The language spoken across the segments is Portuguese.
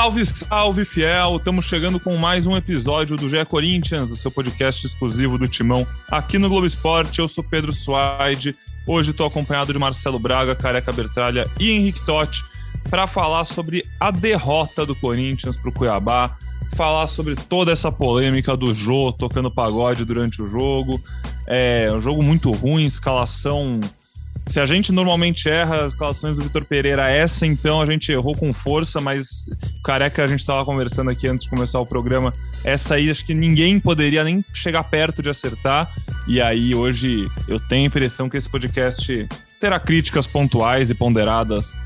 Salve, salve, fiel! Estamos chegando com mais um episódio do GE Corinthians, o seu podcast exclusivo do Timão aqui no Globo Esporte. Eu sou Pedro Suaide. Hoje estou acompanhado de Marcelo Braga, Careca Bertralha e Henrique Totti para falar sobre a derrota do Corinthians para o Cuiabá, falar sobre toda essa polêmica do Jô tocando pagode durante o jogo. É um jogo muito ruim, escalação se a gente normalmente erra as escalações do Vitor Pereira, essa então a gente errou com força, mas careca a gente estava conversando aqui antes de começar o programa, essa aí acho que ninguém poderia nem chegar perto de acertar. E aí hoje eu tenho a impressão que esse podcast terá críticas pontuais e ponderadas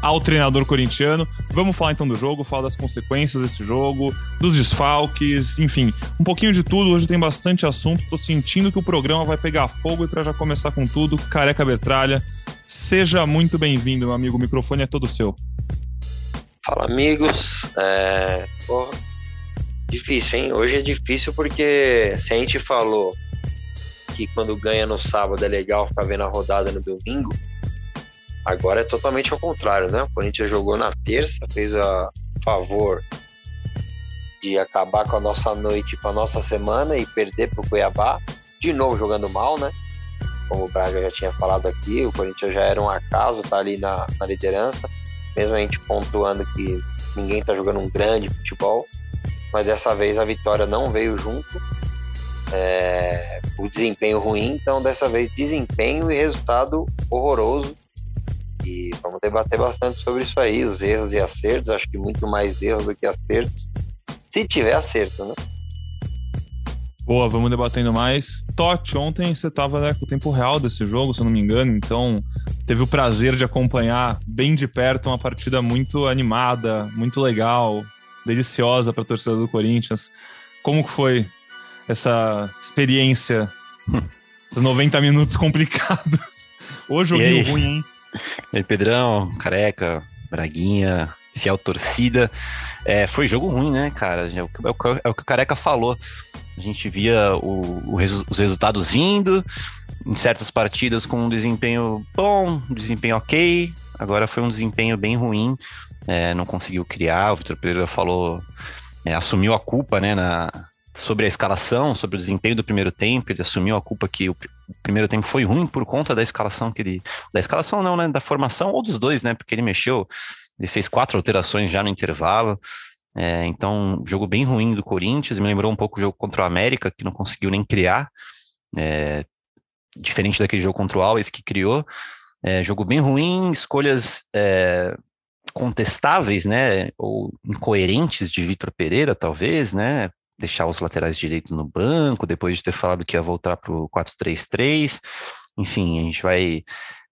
ao treinador corintiano. Vamos falar então do jogo, falar das consequências desse jogo, dos desfalques, enfim, um pouquinho de tudo. Hoje tem bastante assunto. Tô sentindo que o programa vai pegar fogo e para já começar com tudo, Careca Betralha, seja muito bem-vindo, meu amigo. O microfone é todo seu. Fala, amigos. É... Porra. Difícil, hein? Hoje é difícil porque se a gente falou que quando ganha no sábado é legal ficar vendo a rodada no domingo, Agora é totalmente ao contrário, né? O Corinthians jogou na terça, fez a favor de acabar com a nossa noite, com a nossa semana e perder para o Cuiabá, de novo jogando mal, né? Como o Braga já tinha falado aqui, o Corinthians já era um acaso, tá ali na, na liderança, mesmo a gente pontuando que ninguém tá jogando um grande futebol, mas dessa vez a vitória não veio junto, é, o desempenho ruim, então dessa vez desempenho e resultado horroroso e vamos debater bastante sobre isso aí, os erros e acertos. Acho que muito mais erros do que acertos, se tiver acerto, né? Boa, vamos debatendo mais. Totti, ontem você estava né, com o tempo real desse jogo, se eu não me engano, então teve o prazer de acompanhar bem de perto uma partida muito animada, muito legal, deliciosa para a torcida do Corinthians. Como que foi essa experiência? Os 90 minutos complicados. Hoje eu ruim, hein? E Pedrão, Careca, Braguinha, fiel torcida. É, foi jogo ruim, né, cara? É o, que, é, o, é o que Careca falou. A gente via o, resu os resultados vindo, em certas partidas com um desempenho bom, desempenho ok. Agora foi um desempenho bem ruim, é, não conseguiu criar. O Vitor Pereira falou, é, assumiu a culpa, né, na, sobre a escalação, sobre o desempenho do primeiro tempo, ele assumiu a culpa que o, primeiro tempo foi ruim por conta da escalação que ele. Da escalação não, né? Da formação ou dos dois, né? Porque ele mexeu, ele fez quatro alterações já no intervalo. É, então, jogo bem ruim do Corinthians, me lembrou um pouco o jogo contra o América, que não conseguiu nem criar. É, diferente daquele jogo contra o Alves que criou. É, jogo bem ruim, escolhas é, contestáveis, né, ou incoerentes de Vitor Pereira, talvez, né, deixar os laterais direitos no banco, depois de ter falado que ia voltar para o 4-3-3. Enfim, a gente vai.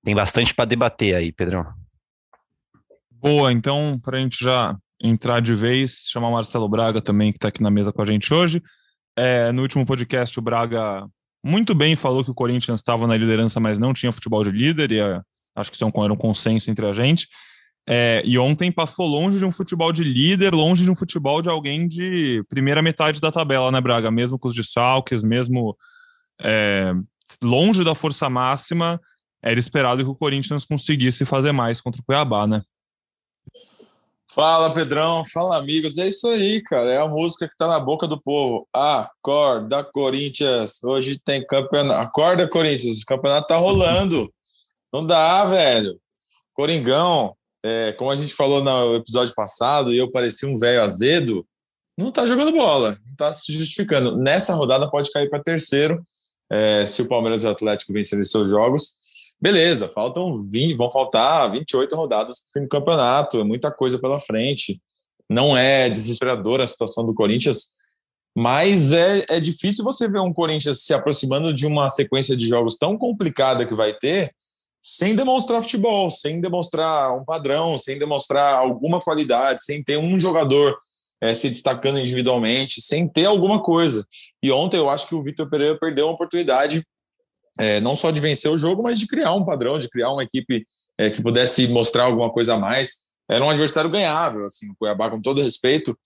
Tem bastante para debater aí, Pedrão. Boa, então, para a gente já entrar de vez, chamar o Marcelo Braga também, que está aqui na mesa com a gente hoje. É, no último podcast, o Braga muito bem falou que o Corinthians estava na liderança, mas não tinha futebol de líder, e é, acho que isso era um consenso entre a gente. É, e ontem passou longe de um futebol de líder, longe de um futebol de alguém de primeira metade da tabela, né, Braga? Mesmo com os desfalques, mesmo é, longe da força máxima, era esperado que o Corinthians conseguisse fazer mais contra o Cuiabá, né? Fala, Pedrão. Fala, amigos. É isso aí, cara. É a música que tá na boca do povo. Acorda, Corinthians. Hoje tem campeonato. Acorda, Corinthians. O campeonato tá rolando. Não dá, velho. Coringão, é, como a gente falou no episódio passado, e eu parecia um velho azedo, não está jogando bola, não está se justificando. Nessa rodada pode cair para terceiro, é, se o Palmeiras e o Atlético vencerem seus jogos. Beleza, faltam 20, vão faltar 28 rodadas para o fim do campeonato, é muita coisa pela frente. Não é desesperadora a situação do Corinthians, mas é, é difícil você ver um Corinthians se aproximando de uma sequência de jogos tão complicada que vai ter sem demonstrar futebol, sem demonstrar um padrão, sem demonstrar alguma qualidade, sem ter um jogador é, se destacando individualmente, sem ter alguma coisa. E ontem eu acho que o Vitor Pereira perdeu uma oportunidade é, não só de vencer o jogo, mas de criar um padrão, de criar uma equipe é, que pudesse mostrar alguma coisa a mais. Era um adversário ganhável, assim, o Cuiabá, com todo respeito,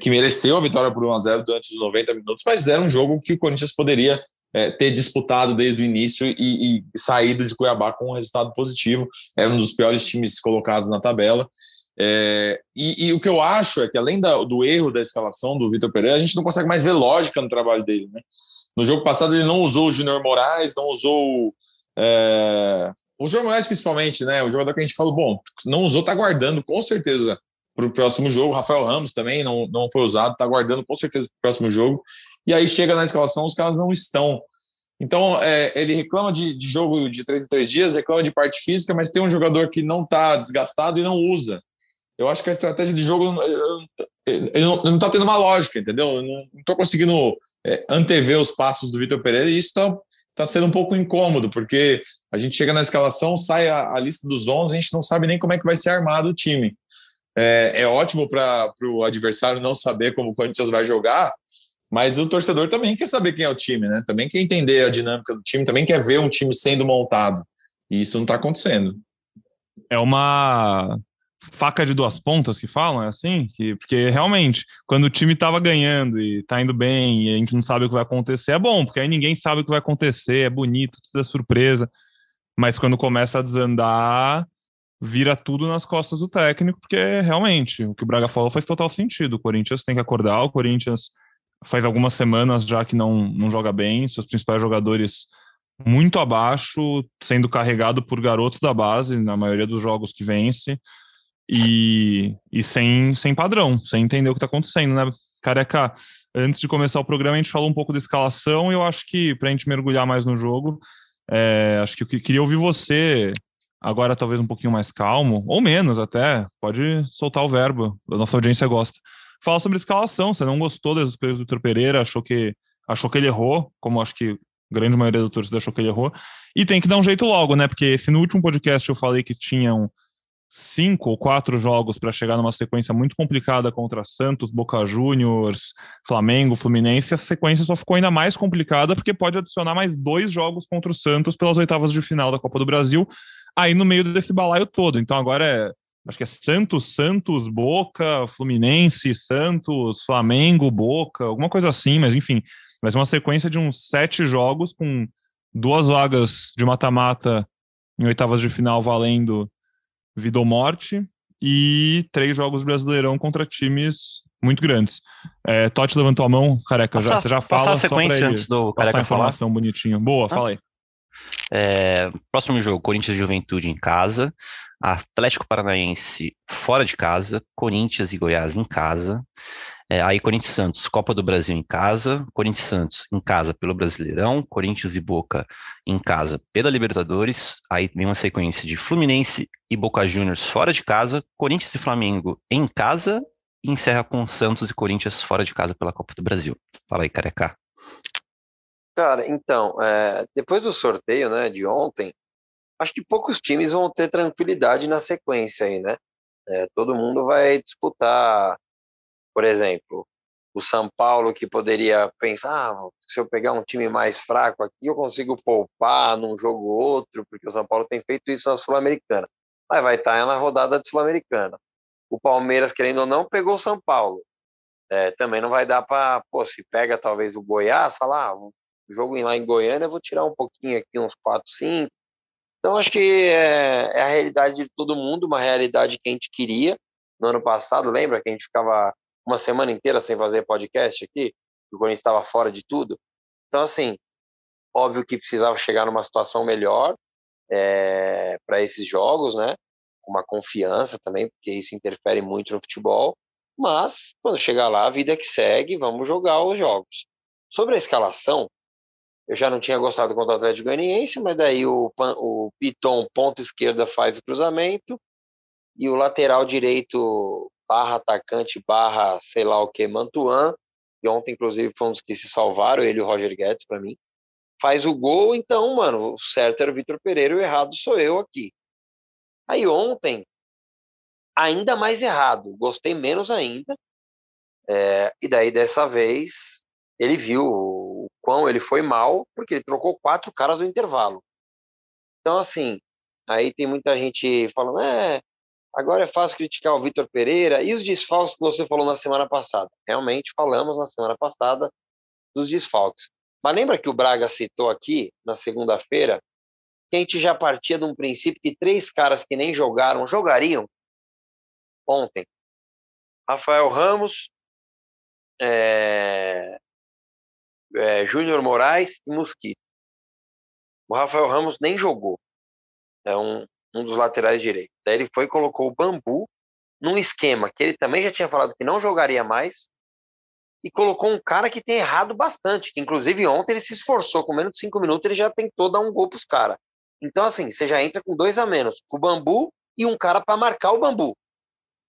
que mereceu a vitória por 1 a 0 durante os 90 minutos, mas era um jogo que o Corinthians poderia é, ter disputado desde o início e, e, saído de Cuiabá com um resultado positivo. Era um dos piores times colocados na tabela. É, e, e, o que eu acho é que, além da, do erro da escalação do Vitor Pereira, a gente não consegue mais ver lógica no trabalho dele. Né? No jogo passado, ele não usou o Junior Moraes, não usou. É, o Júnior Moraes, principalmente, né? O jogador que a gente falou, bom, não usou, tá guardando com certeza para o próximo jogo. Rafael Ramos também não, não foi usado, tá guardando com certeza para o próximo jogo. E aí chega na escalação, os caras não estão. Então, é, ele reclama de, de, jogo de três em três dias, reclama de parte física, mas tem um jogador que não está desgastado e não usa. Eu acho que a estratégia de jogo ele não está tendo uma lógica, entendeu? Eu não estou conseguindo é, antever os passos do Vitor Pereira e isso está tá sendo um pouco incômodo, porque a gente chega na escalação, sai a, a, lista dos 11, a gente não sabe nem como é que vai ser armado o time. É, é ótimo para o adversário não saber como o Corinthians vai jogar, mas o torcedor também quer saber quem é o time, né? Também quer entender a dinâmica do time, também quer ver um time sendo montado. E isso não está acontecendo. É uma faca de duas pontas que falam, é assim? Que, porque realmente, quando o time estava ganhando e está indo bem e a gente não sabe o que vai acontecer, é bom, porque aí ninguém sabe o que vai acontecer, é bonito, tudo é surpresa. Mas quando começa a desandar, vira tudo nas costas do técnico, porque realmente o que o Braga falou faz total sentido. O Corinthians tem que acordar, o Corinthians faz algumas semanas já que não, não joga bem, seus principais jogadores muito abaixo, sendo carregado por garotos da base, na maioria dos jogos que vence, e, e sem, sem padrão, sem entender o que está acontecendo, né? Careca, antes de começar o programa, a gente falou um pouco da escalação, e eu acho que, para a gente mergulhar mais no jogo, é, acho que eu queria ouvir você, agora talvez um pouquinho mais calmo, ou menos até, pode soltar o verbo, a nossa audiência gosta. Fala sobre escalação. Você não gostou das escolhas do Vitor Pereira, achou que, achou que ele errou, como acho que a grande maioria do torcedor achou que ele errou. E tem que dar um jeito logo, né? Porque se no último podcast eu falei que tinham cinco ou quatro jogos para chegar numa sequência muito complicada contra Santos, Boca Juniors, Flamengo, Fluminense, a sequência só ficou ainda mais complicada porque pode adicionar mais dois jogos contra o Santos pelas oitavas de final da Copa do Brasil, aí no meio desse balaio todo. Então agora é acho que é Santos, Santos, Boca, Fluminense, Santos, Flamengo, Boca, alguma coisa assim, mas enfim, vai ser uma sequência de uns sete jogos com duas vagas de mata-mata em oitavas de final valendo vida ou morte e três jogos brasileirão contra times muito grandes. É, Totti levantou a mão, careca, já, você já fala a sequência antes do careca falar. informação bonitinho. Boa, ah. fala aí. É, próximo jogo, Corinthians Juventude em casa. Atlético Paranaense fora de casa, Corinthians e Goiás em casa. É, aí Corinthians Santos, Copa do Brasil em casa, Corinthians Santos em casa pelo Brasileirão, Corinthians e Boca em casa pela Libertadores. Aí vem uma sequência de Fluminense e Boca Juniors fora de casa, Corinthians e Flamengo em casa e encerra com Santos e Corinthians fora de casa pela Copa do Brasil. Fala aí, careca. Cara, então, é, depois do sorteio, né, de ontem, acho que poucos times vão ter tranquilidade na sequência aí, né? É, todo mundo vai disputar, por exemplo, o São Paulo que poderia pensar, ah, se eu pegar um time mais fraco aqui, eu consigo poupar num jogo ou outro, porque o São Paulo tem feito isso na Sul-Americana. Mas vai estar na rodada de Sul-Americana. O Palmeiras, querendo ou não, pegou o São Paulo. É, também não vai dar para, pô, se pega talvez o Goiás, falar, ah, jogo lá em Goiânia, eu vou tirar um pouquinho aqui, uns 4, 5, então, acho que é, é, a realidade de todo mundo, uma realidade que a gente queria no ano passado. Lembra que a gente ficava uma semana inteira sem fazer podcast aqui? O Corinthians estava fora de tudo. Então, assim, óbvio que precisava chegar numa situação melhor é, para esses jogos, né? Com uma confiança também, porque isso interfere muito no futebol. Mas, quando chegar lá, a vida é que segue, vamos jogar os jogos. Sobre a escalação, eu já não tinha gostado contra o Atlético Goianiense, mas daí o, o Piton, ponta esquerda, faz o cruzamento, e o lateral direito, barra atacante, barra sei lá o que, Mantuan, que ontem, inclusive, foi um dos que se salvaram, ele e o Roger Guedes, para mim, faz o gol, então, mano, o certo era o Vitor Pereira e o errado sou eu aqui. Aí ontem, ainda mais errado, gostei menos ainda, é, e daí dessa vez ele viu quão ele foi mal, porque ele trocou quatro caras no intervalo. Então, assim, aí tem muita gente falando, é, agora é fácil criticar o Vitor Pereira e os desfalques que você falou na semana passada. Realmente falamos na semana passada dos desfalques. Mas lembra que o Braga citou aqui, na segunda-feira, que a gente já partia de um princípio que três caras que nem jogaram, jogariam ontem. Rafael Ramos, é, é, Júnior Moraes e Mosquito. O Rafael Ramos nem jogou. É um, um dos laterais direitos. Daí ele foi e colocou o Bambu num esquema que ele também já tinha falado que não jogaria mais e colocou um cara que tem errado bastante, que inclusive ontem ele se esforçou, com menos de cinco minutos ele já tentou dar um gol pros caras. Então assim, você já entra com dois a menos, com o Bambu e um cara para marcar o Bambu.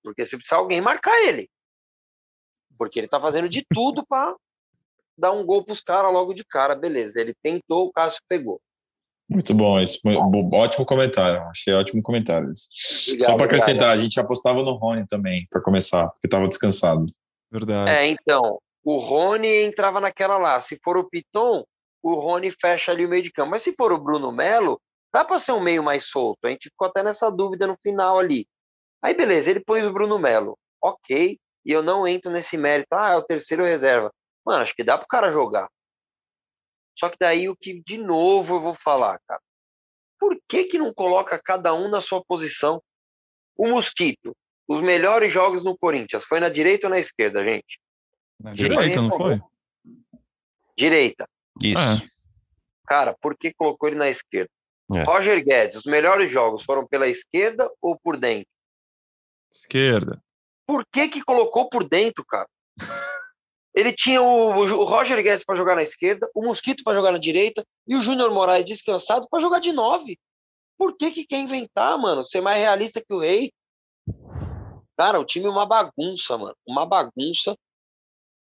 Porque se precisar alguém marcar ele. Porque ele tá fazendo de tudo para dar um gol pros caras logo de cara, beleza. Ele tentou, o Cássio pegou. Muito bom, esse ótimo comentário. Achei ótimo comentário. Obrigado, Só para acrescentar, obrigado. a gente apostava no Rony também, para começar, porque estava descansado. Verdade. É, então, o Rony entrava naquela lá. Se for o Piton, o Rony fecha ali o meio de campo. Mas se for o Bruno Melo, dá para ser um meio mais solto. A gente ficou até nessa dúvida no final ali. Aí, beleza, ele põe o Bruno Melo. Ok, e eu não entro nesse mérito. Ah, é o terceiro reserva. Mano, acho que dá pro cara jogar. Só que daí o que, de novo, eu vou falar, cara. Por que que não coloca cada um na sua posição? O Mosquito, os melhores jogos no Corinthians, foi na direita ou na esquerda, gente? Na direita, não foi? Direita. Isso. É. Cara, por que colocou ele na esquerda? É. Roger Guedes, os melhores jogos foram pela esquerda ou por dentro? Esquerda. Por que que colocou por dentro, cara? Ele tinha o, o Roger Guedes para jogar na esquerda, o Mosquito para jogar na direita e o Júnior Moraes descansado para jogar de nove. Por que que quer inventar, mano? Ser mais realista que o Rei? Cara, o time é uma bagunça, mano. Uma bagunça.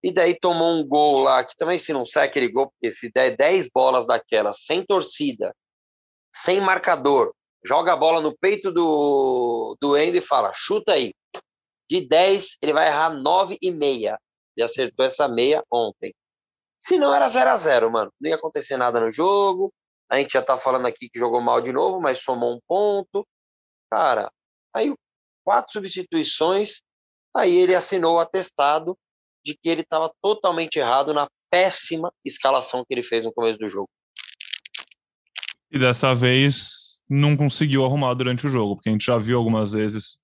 E daí tomou um gol lá, que também se não sai aquele gol, porque se der 10 bolas daquelas, sem torcida, sem marcador, joga a bola no peito do, do Endo e fala, chuta aí. De 10, ele vai errar 9 e meia e acertou essa meia ontem. Se não, era 0 a 0 mano. Não ia acontecer nada no jogo. A gente já tá falando aqui que jogou mal de novo, mas somou um ponto. Cara, aí quatro substituições, aí ele assinou o atestado de que ele estava totalmente errado na péssima escalação que ele fez no começo do jogo. E dessa vez não conseguiu arrumar durante o jogo, porque a gente já viu algumas vezes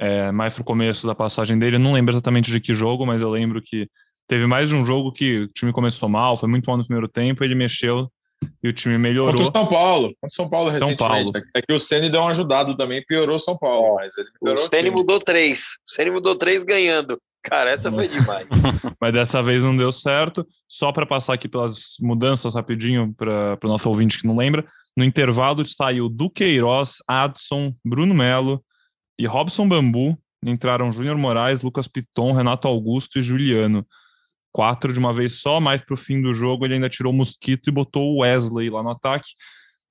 é, mais pro começo da passagem dele. Eu não lembro exatamente de que jogo, mas eu lembro que teve mais de um jogo que o time começou mal, foi muito mal no primeiro tempo, ele mexeu e o time melhorou. Contra o São Paulo, contra o São Paulo recentemente. São Paulo. É que o Ceni deu um ajudado também, piorou o São Paulo, mas ele melhorou. O Ceni mudou três, o Ceni mudou três ganhando. Cara, essa foi demais. mas dessa vez não deu certo. Só para passar aqui pelas mudanças rapidinho para o nosso ouvinte que não lembra. No intervalo saiu Duqueiroz, Adson, Bruno Melo, e Robson Bambu entraram Júnior Moraes, Lucas Piton, Renato Augusto e Juliano. Quatro de uma vez só, mais para o fim do jogo ele ainda tirou o Mosquito e botou o Wesley lá no ataque,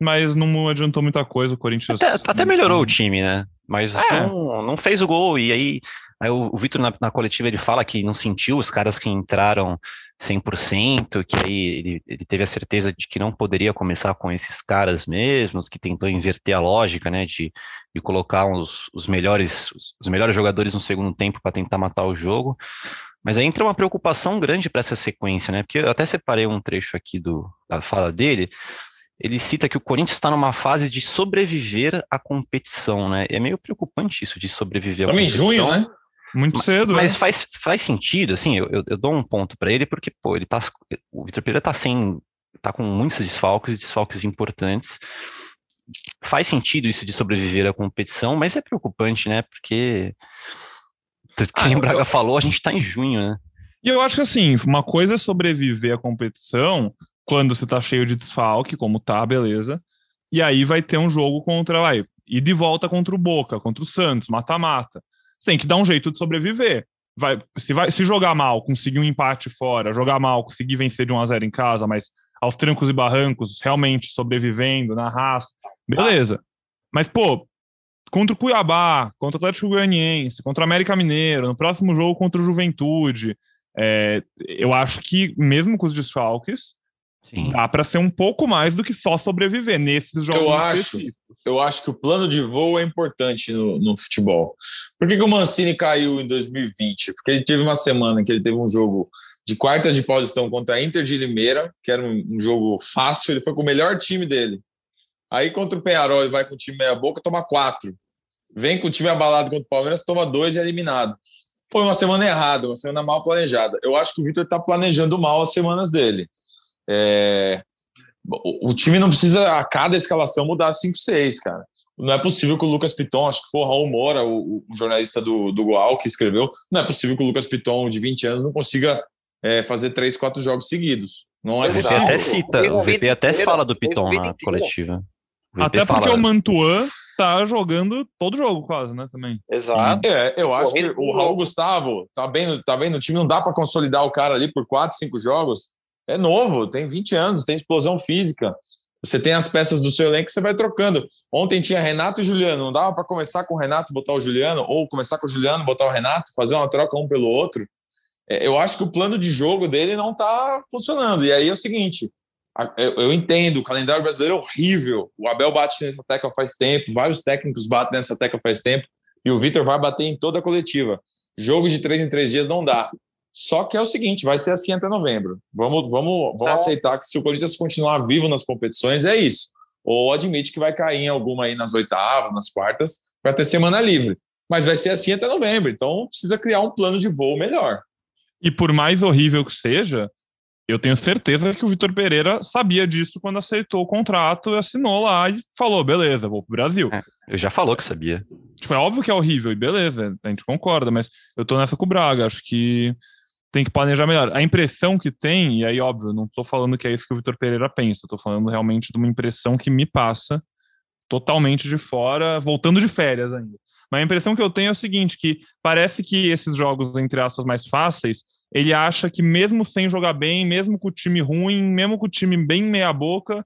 mas não adiantou muita coisa. O Corinthians. Até, até melhorou o time, né? Mas é. não, não fez o gol. E aí, aí o, o Vitor na, na coletiva ele fala que não sentiu os caras que entraram 100%, que aí ele, ele, teve a certeza de que não poderia começar com esses caras mesmos, que tentou inverter a lógica, né, de, de colocar os, os melhores os melhores jogadores no segundo tempo para tentar matar o jogo. Mas aí entra uma preocupação grande para essa sequência, né? Porque eu até separei um trecho aqui do, da fala dele. Ele cita que o Corinthians está numa fase de sobreviver à competição, né? É meio preocupante isso de sobreviver à competição. Estamos em junho, né? Muito cedo, Mas né? faz, faz sentido, assim, eu, eu, eu, dou um ponto para ele, porque, pô, ele tá. O Vitor Pereira tá sem. tá com muitos desfalques, desfalques importantes. Faz sentido isso de sobreviver à competição, mas é preocupante, né? Porque. Quem ah, Braga eu... falou, a gente tá em junho, né? E eu acho que assim, uma coisa é sobreviver à competição quando você tá cheio de desfalque, como tá, beleza. E aí vai ter um jogo contra, vai, ir de volta contra o Boca, contra o Santos, mata-mata. Você tem que dar um jeito de sobreviver. Vai, se, vai, se jogar mal, conseguir um empate fora, jogar mal, conseguir vencer de 1 a 0 em casa, mas aos trancos e barrancos, realmente sobrevivendo na raça, beleza. Mas, pô, contra o Cuiabá, contra o Atlético Goianiense, contra o América Mineiro, no próximo jogo contra o Juventude, é, eu acho que, mesmo com os desfalques, Sim. Dá para ser um pouco mais do que só sobreviver nesses jogos. Eu acho, eu acho que o plano de voo é importante no, no futebol. Por que, que, o Mancini caiu em 2020? Porque ele teve uma semana que ele teve um jogo de quartas de Paulistão contra a Inter de Limeira, que era um, um jogo fácil, ele foi com o melhor time dele. Aí contra o Penharol ele vai com o time meia boca, toma quatro. Vem com o time abalado contra o Palmeiras, toma dois e é eliminado. Foi uma semana errada, uma semana mal planejada. Eu acho que o Vitor está planejando mal as semanas dele. É... O time não precisa a cada escalação mudar 5, 6, cara. Não é possível que o Lucas Piton, acho que foi o Raul Moura, o, o jornalista do, do Goal, que escreveu, não é possível que o Lucas Piton, de 20 anos, não consiga é, fazer três, quatro jogos seguidos. Não é o VP até cita, o VP até fala do Piton na coletiva. Até porque fala... o Mantuan tá jogando todo jogo quase, né, também. Exato. É, eu acho que o Raul Gustavo tá bem, tá bem no time, não dá para consolidar o cara ali por quatro, cinco jogos. É novo, tem 20 anos, tem explosão física. Você tem as peças do seu elenco que você vai trocando. Ontem tinha Renato e Juliano, não dava para começar com o Renato botar o Juliano, ou começar com o Juliano botar o Renato, fazer uma troca um pelo outro. É, eu acho que o plano de jogo dele não está funcionando. E aí é o seguinte: eu entendo, o calendário brasileiro é horrível. O Abel bate nessa tecla faz tempo, vários técnicos batem nessa tecla faz tempo, e o Vitor vai bater em toda a coletiva. Jogo de três em três dias não dá. Só que é o seguinte, vai ser assim até novembro. Vamos, vamos, vamos é. aceitar que se o Corinthians continuar vivo nas competições, é isso. Ou admite que vai cair em alguma aí nas oitavas, nas quartas, para ter semana livre. Mas vai ser assim até novembro. Então precisa criar um plano de voo melhor. E por mais horrível que seja, eu tenho certeza que o Vitor Pereira sabia disso quando aceitou o contrato, assinou lá e falou: beleza, vou pro Brasil. É, eu já falou que sabia. Tipo, é óbvio que é horrível, e beleza, a gente concorda, mas eu tô nessa com o Braga, acho que tem que planejar melhor. A impressão que tem, e aí, óbvio, não tô falando que é isso que o Vitor Pereira pensa, tô falando realmente de uma impressão que me passa totalmente de fora, voltando de férias ainda. Mas a impressão que eu tenho é o seguinte, que parece que esses jogos, entre aspas, mais fáceis, ele acha que mesmo sem jogar bem, mesmo com o time ruim, mesmo com o time bem meia-boca,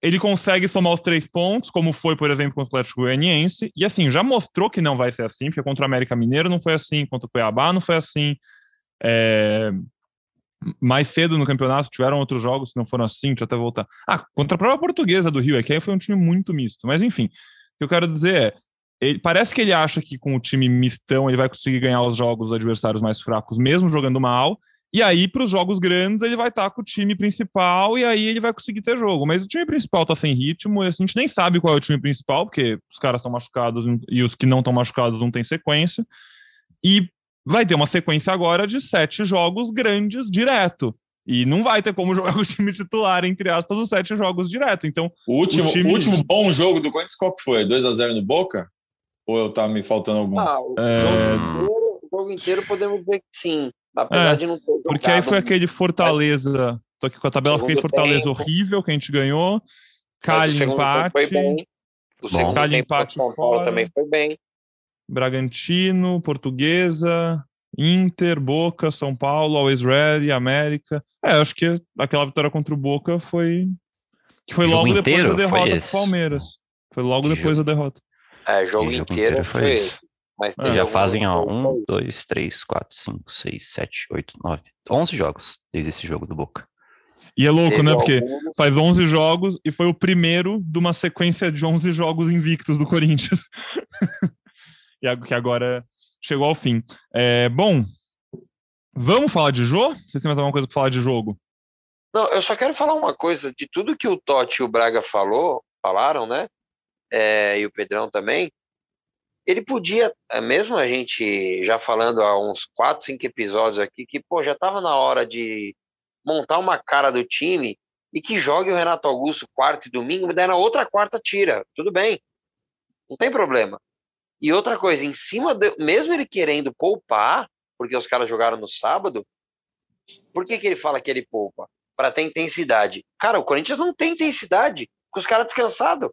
ele consegue somar os três pontos, como foi, por exemplo, contra o Atlético Goianiense. E assim, já mostrou que não vai ser assim, porque contra o América Mineiro não foi assim, contra o Cuiabá não foi assim. É... Mais cedo no campeonato tiveram outros jogos que não foram assim, deixa eu até voltar. Ah, contra a própria portuguesa do Rio, é que aí foi um time muito misto. Mas enfim, o que eu quero dizer é, ele, parece que ele acha que com o time mistão ele vai conseguir ganhar os jogos dos adversários mais fracos, mesmo jogando mal. E aí, para os jogos grandes, ele vai estar tá com o time principal e aí ele vai conseguir ter jogo. Mas o time principal está sem ritmo, a gente nem sabe qual é o time principal, porque os caras estão machucados e os que não estão machucados não têm sequência. E vai ter uma sequência agora de sete jogos grandes direto. E não vai ter como jogar com o time titular, entre aspas, os sete jogos direto. Então, o último, o time... último bom jogo do Corinthians, qual que foi? 2 a 0 no Boca? Ou eu tá me faltando algum? Ah, o, é... jogo inteiro, o jogo inteiro podemos ver que sim. Apesar é, de não ter jogado, Porque aí foi aquele Fortaleza. Tô aqui com a tabela, aquele Fortaleza tempo. horrível que a gente ganhou. Cali empate. Foi bem. O segundo Cali tempo empate São Paulo fora. também foi bem. Bragantino, Portuguesa, Inter, Boca, São Paulo, Always Ready, América. É, acho que aquela vitória contra o Boca foi. Que foi logo depois da derrota do Palmeiras. Foi logo depois da derrota. É, jogo, jogo inteiro, foi, foi Mas é, já fazem, ó, um, dois, três, quatro, cinco, seis, sete, oito, nove, onze jogos desde esse jogo do Boca. E é louco, né? Porque faz 11 jogos e foi o primeiro de uma sequência de 11 jogos invictos do Corinthians. e que agora chegou ao fim. É, bom, vamos falar de jogo? Vocês têm mais alguma coisa para falar de jogo? Não, eu só quero falar uma coisa. De tudo que o Totti e o Braga falou, falaram, né? É, e o Pedrão também, ele podia, é, mesmo a gente já falando há uns quatro, cinco episódios aqui, que pô, já estava na hora de montar uma cara do time e que jogue o Renato Augusto quarta e domingo, mas daí na outra quarta tira, tudo bem, não tem problema. E outra coisa, em cima, de, mesmo ele querendo poupar, porque os caras jogaram no sábado, por que, que ele fala que ele poupa? Para ter intensidade. Cara, o Corinthians não tem intensidade, com os caras descansados.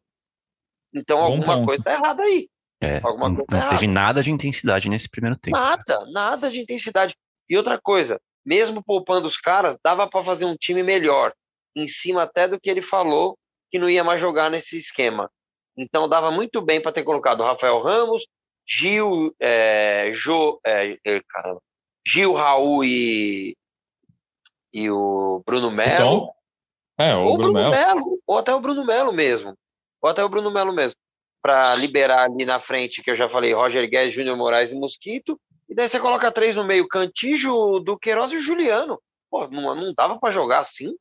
Então Bom alguma ponto. coisa tá errada aí. É, alguma não, coisa tá não teve nada de intensidade nesse primeiro tempo. Nada, nada de intensidade. E outra coisa, mesmo poupando os caras, dava para fazer um time melhor, em cima até do que ele falou que não ia mais jogar nesse esquema. Então dava muito bem para ter colocado Rafael Ramos, Gil, é, jo, é, é, caramba, Gil, Raul e, e o Bruno Melo. Então, é, o ou Bruno, Bruno Melo. Ou até o Bruno Melo mesmo ou até o Bruno Melo mesmo, para liberar ali na frente, que eu já falei, Roger Guedes, Júnior Moraes e Mosquito, e daí você coloca três no meio, Cantijo, Duqueiroz e Juliano. Pô, não, não dava para jogar assim.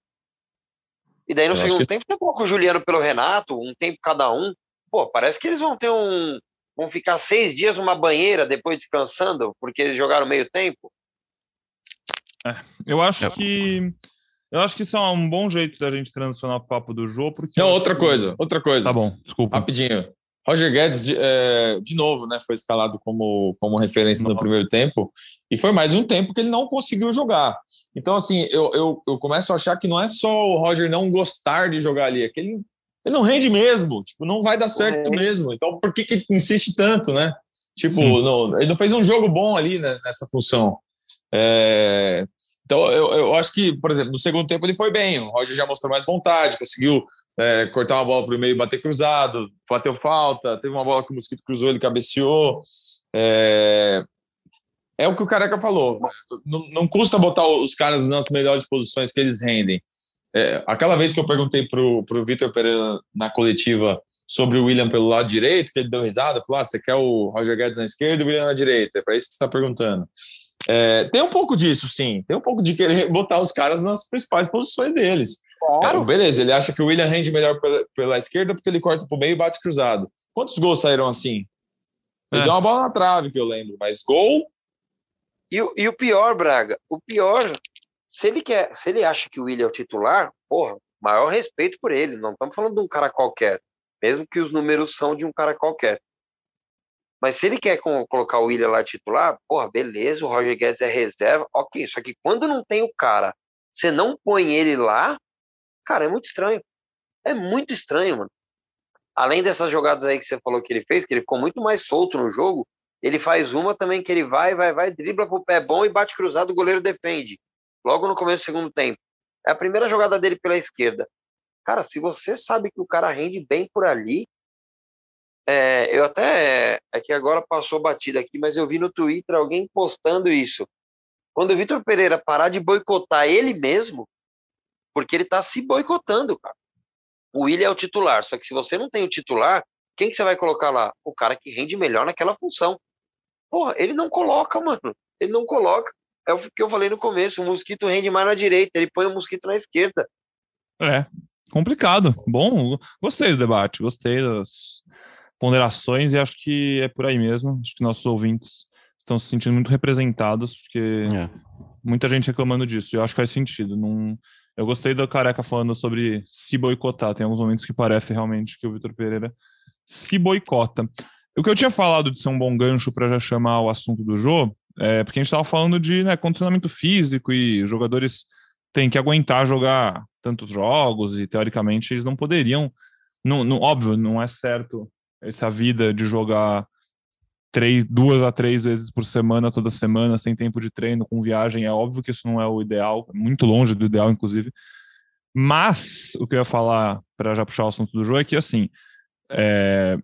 E daí no Eu segundo que- tempo você coloca o Juliano pelo Renato, um tempo cada um. Pô, parece que eles vão ter um. Vão ficar seis dias numa banheira depois descansando, porque eles jogaram meio tempo. Eu acho É. que. Eu acho que isso é um bom jeito da gente transicionar o papo do jogo, porque. Não, outra que- coisa, outra coisa. Tá bom, desculpa. Rapidinho. Roger Guedes, de, é, de novo, né, foi escalado como, como referência no primeiro tempo, e foi mais um tempo que ele não conseguiu jogar. Então, assim, eu, eu, eu começo a achar que não é só o Roger não gostar de jogar ali, é que ele, ele não rende mesmo, tipo, não vai dar certo rende. mesmo. Então, por que, que insiste tanto, né? Tipo, não, ele não fez um jogo bom ali né, nessa função. É, então, eu, eu acho que, por exemplo, no segundo tempo ele foi bem, o Roger já mostrou mais vontade, conseguiu é, cortar uma bola para o meio e bater cruzado, bateu falta, teve uma bola que o Mosquito cruzou, ele cabeceou. É, é o que o Careca falou. Não, não custa botar os caras nas melhores posições que eles rendem. É, aquela vez que eu perguntei para o Vitor Pereira na coletiva sobre o William pelo lado direito, que ele deu risada, falou: ah, você quer o Roger Guedes na esquerda e o William na direita? É para isso que você está perguntando. É, tem um pouco disso, sim. Tem um pouco de querer botar os caras nas principais posições deles. É, beleza, ele acha que o William rende melhor pela, pela esquerda porque ele corta pro meio e bate cruzado. Quantos gols saíram assim? Ele É. deu uma bola na trave, que eu lembro, mas gol. E, o- e o pior, Braga, o pior, se ele quer, se ele acha que o William é o titular, porra, maior respeito por ele. Não estamos falando de um cara qualquer, mesmo que os números são de um cara qualquer. Mas se ele quer co- colocar o William lá titular, porra, beleza, o Roger Guedes é reserva, ok. Só que quando não tem o cara, você não põe ele lá, cara, é muito estranho. É muito estranho, mano. Além dessas jogadas aí que você falou que ele fez, que ele ficou muito mais solto no jogo, ele faz uma também que ele vai, vai, vai, dribla com o pé bom e bate cruzado, o goleiro defende. Logo no começo do segundo tempo. É a primeira jogada dele pela esquerda. Cara, se você sabe que o cara rende bem por ali, é, eu até. É que agora passou batida aqui, mas eu vi no Twitter alguém postando isso. Quando o Vitor Pereira parar de boicotar ele mesmo, porque ele tá se boicotando, cara. O William é o titular, só que se você não tem o titular, quem que você vai colocar lá? O cara que rende melhor naquela função. Porra, ele não coloca, mano. Ele não coloca. É o que eu falei no começo, o Mosquito rende mais na direita, ele põe o Mosquito na esquerda. É, complicado. Bom, gostei do debate, gostei das ponderações e acho que é por aí mesmo. Acho que nossos ouvintes estão se sentindo muito representados, porque É. muita gente reclamando disso. e Eu acho que faz sentido. Não... Eu gostei da careca falando sobre se boicotar. Tem alguns momentos que parece realmente que o Vitor Pereira se boicota. O que eu tinha falado de ser um bom gancho para já chamar o assunto do jogo, é porque a gente estava falando de né, condicionamento físico e jogadores têm que aguentar jogar tantos jogos e teoricamente eles não poderiam. Não, não, óbvio, não é certo essa vida de jogar três, duas a três vezes por semana, toda semana, sem tempo de treino, com viagem. É óbvio que isso não é o ideal, é muito longe do ideal, inclusive. Mas o que eu ia falar para já puxar o assunto do jogo é que assim, é,